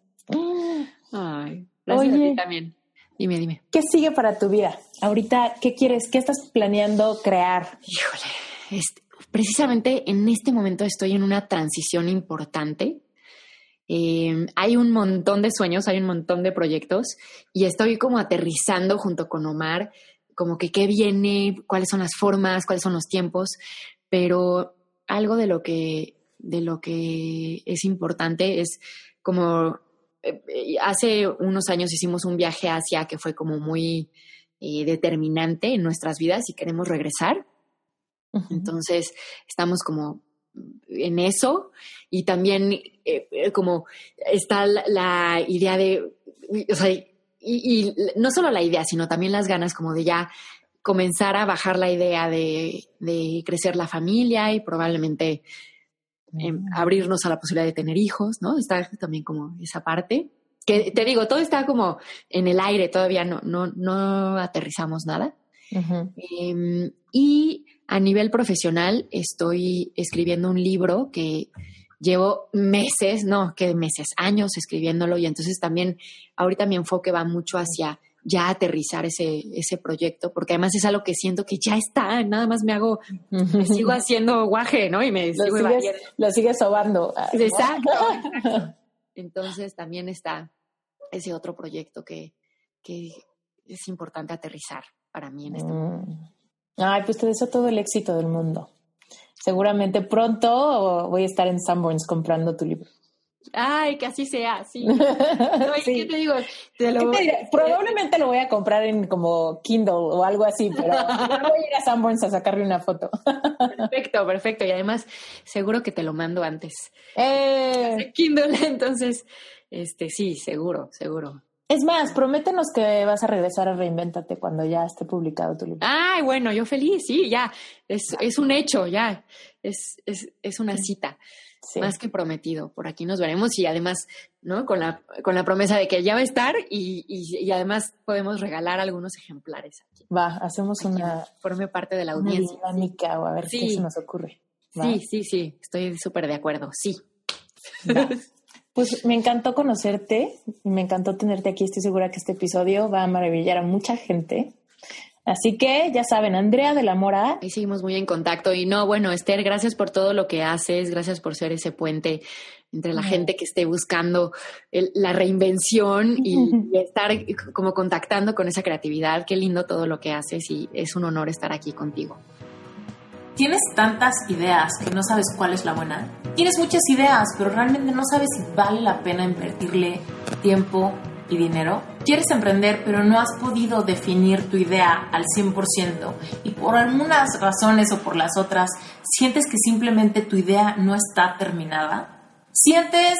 Ay, gracias a ti también. Dime, dime. ¿Qué sigue para tu vida? Ahorita, ¿qué quieres? ¿Qué estás planeando crear? Híjole, este, precisamente en este momento estoy en una transición importante. Eh, hay un montón de sueños, hay un montón de proyectos y estoy como aterrizando junto con Omar, como que qué viene, cuáles son las formas, cuáles son los tiempos, pero algo de lo que, de lo que es importante es como eh, eh, hace unos años hicimos un viaje a Asia que fue como muy eh, determinante en nuestras vidas y queremos regresar. Entonces, estamos como en eso y también eh, eh, como está la, idea de, o sea, y, y no solo la idea, sino también las ganas como de ya comenzar a bajar la idea de, de crecer la familia y probablemente em, abrirnos a la posibilidad de tener hijos, ¿no? Está también como esa parte. Que te digo, todo está como en el aire, todavía no, no, no aterrizamos nada. Eh, y a nivel profesional estoy escribiendo un libro que llevo meses, no, que meses, años escribiéndolo y entonces también ahorita mi enfoque va mucho hacia ya aterrizar ese, ese proyecto, porque además es algo que siento que ya está, nada más me hago, me sigo haciendo guaje, ¿no? Y me Lo sigo sigues, lo sigues sobando. Ah, exacto. [LAUGHS] Entonces también está ese otro proyecto que, que es importante aterrizar para mí en este Mm. Ay, pues te deseo todo el éxito del mundo. Seguramente pronto voy a estar en Sanborns comprando tu libro. Ay, que así sea, sí. [LAUGHS] No, Sí. que te digo, te lo... ¿Qué te? Probablemente lo voy a comprar en como Kindle o algo así, pero [LAUGHS] no voy a ir a Sanborns a sacarle una foto. Perfecto, perfecto. Y además, seguro que te lo mando antes. Eh, Kindle, [LAUGHS] entonces, este, sí, seguro, seguro. Es más, prométenos que vas a regresar a Reinvéntate cuando ya esté publicado tu libro. Ay, bueno, yo feliz, sí, ya. Es, es un hecho, ya. Es, es, es una cita. Sí. Más que prometido. Por aquí nos veremos y además, ¿no? Con la, con la promesa de que ya va a estar y, y, y además podemos regalar algunos ejemplares aquí. Va, hacemos una, Forme parte de la audiencia. dinámica o a ver Sí. qué se nos ocurre. Va. Sí, sí, sí. Estoy súper de acuerdo. Sí. Va. [LAUGHS] Pues me encantó conocerte y me encantó tenerte aquí. Estoy segura que este episodio va a maravillar a mucha gente. Así que ya saben, Andrea de la Mora, Ahí seguimos muy en contacto. Y no, bueno, Esther, gracias por todo lo que haces, gracias por ser ese puente entre la gente que esté buscando el- la reinvención y, y [LAUGHS] estar como contactando con esa creatividad. Qué lindo todo lo que haces y es un honor estar aquí contigo. ¿Tienes tantas ideas que no sabes cuál es la buena? Tienes muchas ideas, pero realmente no sabes si vale la pena invertirle tiempo y dinero. Quieres emprender, pero no has podido definir tu idea al 100% y por algunas razones o por las otras sientes que simplemente tu idea no está terminada. Sientes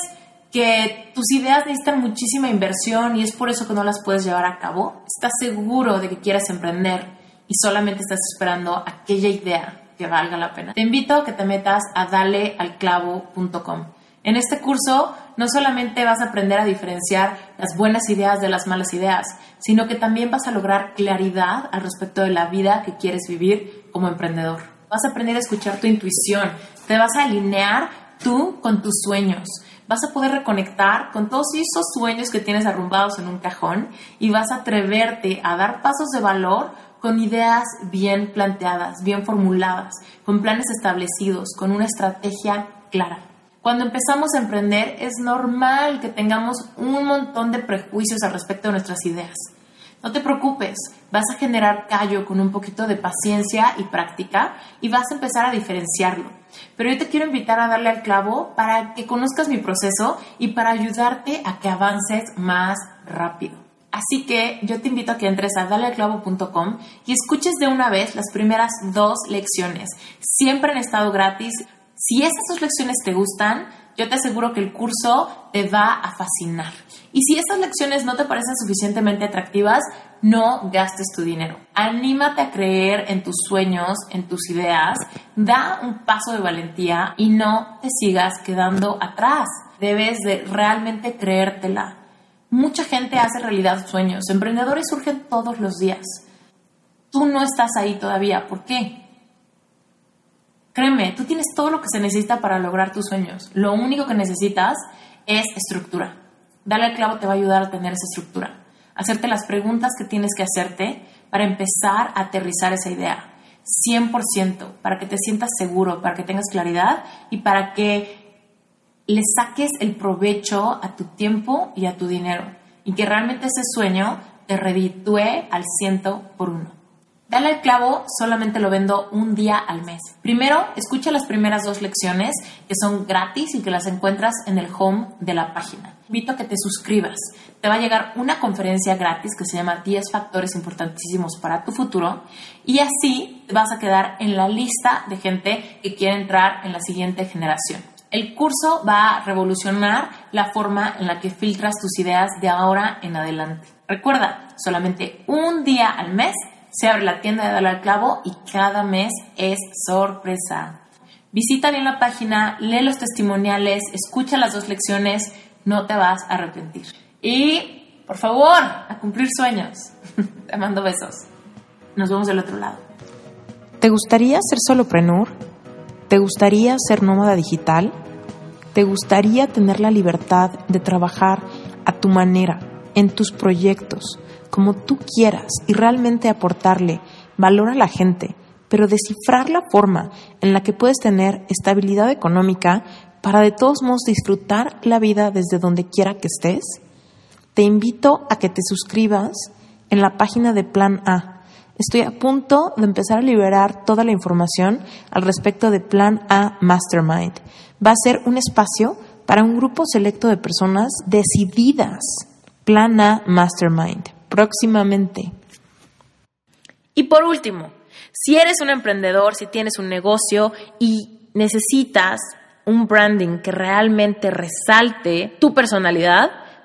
que tus ideas necesitan muchísima inversión y es por eso que no las puedes llevar a cabo. Estás seguro de que quieres emprender y solamente estás esperando aquella idea que valga la pena. Te invito a que te metas a dalealclavo.com. En este curso no solamente vas a aprender a diferenciar las buenas ideas de las malas ideas, sino que también vas a lograr claridad al respecto de la vida que quieres vivir como emprendedor. Vas a aprender a escuchar tu intuición, te vas a alinear tú con tus sueños. Vas a poder reconectar con todos esos sueños que tienes arrumbados en un cajón y vas a atreverte a dar pasos de valor con ideas bien planteadas, bien formuladas, con planes establecidos, con una estrategia clara. Cuando empezamos a emprender es normal que tengamos un montón de prejuicios al respecto de nuestras ideas. No te preocupes, vas a generar callo con un poquito de paciencia y práctica y vas a empezar a diferenciarlo. Pero yo te quiero invitar a darle al clavo para que conozcas mi proceso y para ayudarte a que avances más rápido. Así que yo te invito a que entres a dalealclavo.com y escuches de una vez las primeras dos lecciones. Siempre han estado gratis. Si estas dos lecciones te gustan, yo te aseguro que el curso te va a fascinar. Y si estas lecciones no te parecen suficientemente atractivas, no gastes tu dinero. Anímate a creer en tus sueños, en tus ideas, da un paso de valentía y no te sigas quedando atrás. Debes de realmente creértela. Mucha gente hace realidad sueños. Emprendedores surgen todos los días. Tú no estás ahí todavía. ¿Por qué? Créeme, tú tienes todo lo que se necesita para lograr tus sueños. Lo único que necesitas es estructura. Dale al clavo te va a ayudar a tener esa estructura. Hacerte las preguntas que tienes que hacerte para empezar a aterrizar esa idea. 100%, para que te sientas seguro, para que tengas claridad y para que le saques el provecho a tu tiempo y a tu dinero y que realmente ese sueño te reditúe al ciento por uno. Dale al clavo, solamente lo vendo un día al mes. Primero, escucha las primeras dos lecciones que son gratis y que las encuentras en el home de la página. Invito a que te suscribas. Te va a llegar una conferencia gratis que se llama 10 factores importantísimos para tu futuro y así vas a quedar en la lista de gente que quiere entrar en la siguiente generación. El curso va a revolucionar la forma en la que filtras tus ideas de ahora en adelante. Recuerda, solamente un día al mes se abre la tienda de Dale al Clavo y cada mes es sorpresa. Visita bien la página, lee los testimoniales, escucha las dos lecciones, no te vas a arrepentir. Y, por favor, a cumplir sueños. [LAUGHS] te mando besos. Nos vemos del otro lado. ¿Te gustaría ser soloprenur? ¿Te gustaría ser nómada digital? ¿Te gustaría tener la libertad de trabajar a tu manera, en tus proyectos, como tú quieras y realmente aportarle valor a la gente, pero descifrar la forma en la que puedes tener estabilidad económica para de todos modos disfrutar la vida desde donde quiera que estés? Te invito a que te suscribas en la página de Plan A Estoy a punto de empezar a liberar toda la información al respecto de Plan A Mastermind. Va a ser un espacio para un grupo selecto de personas decididas. Plan A Mastermind. Próximamente. Y por último, si eres un emprendedor, si tienes un negocio y necesitas un branding que realmente resalte tu personalidad,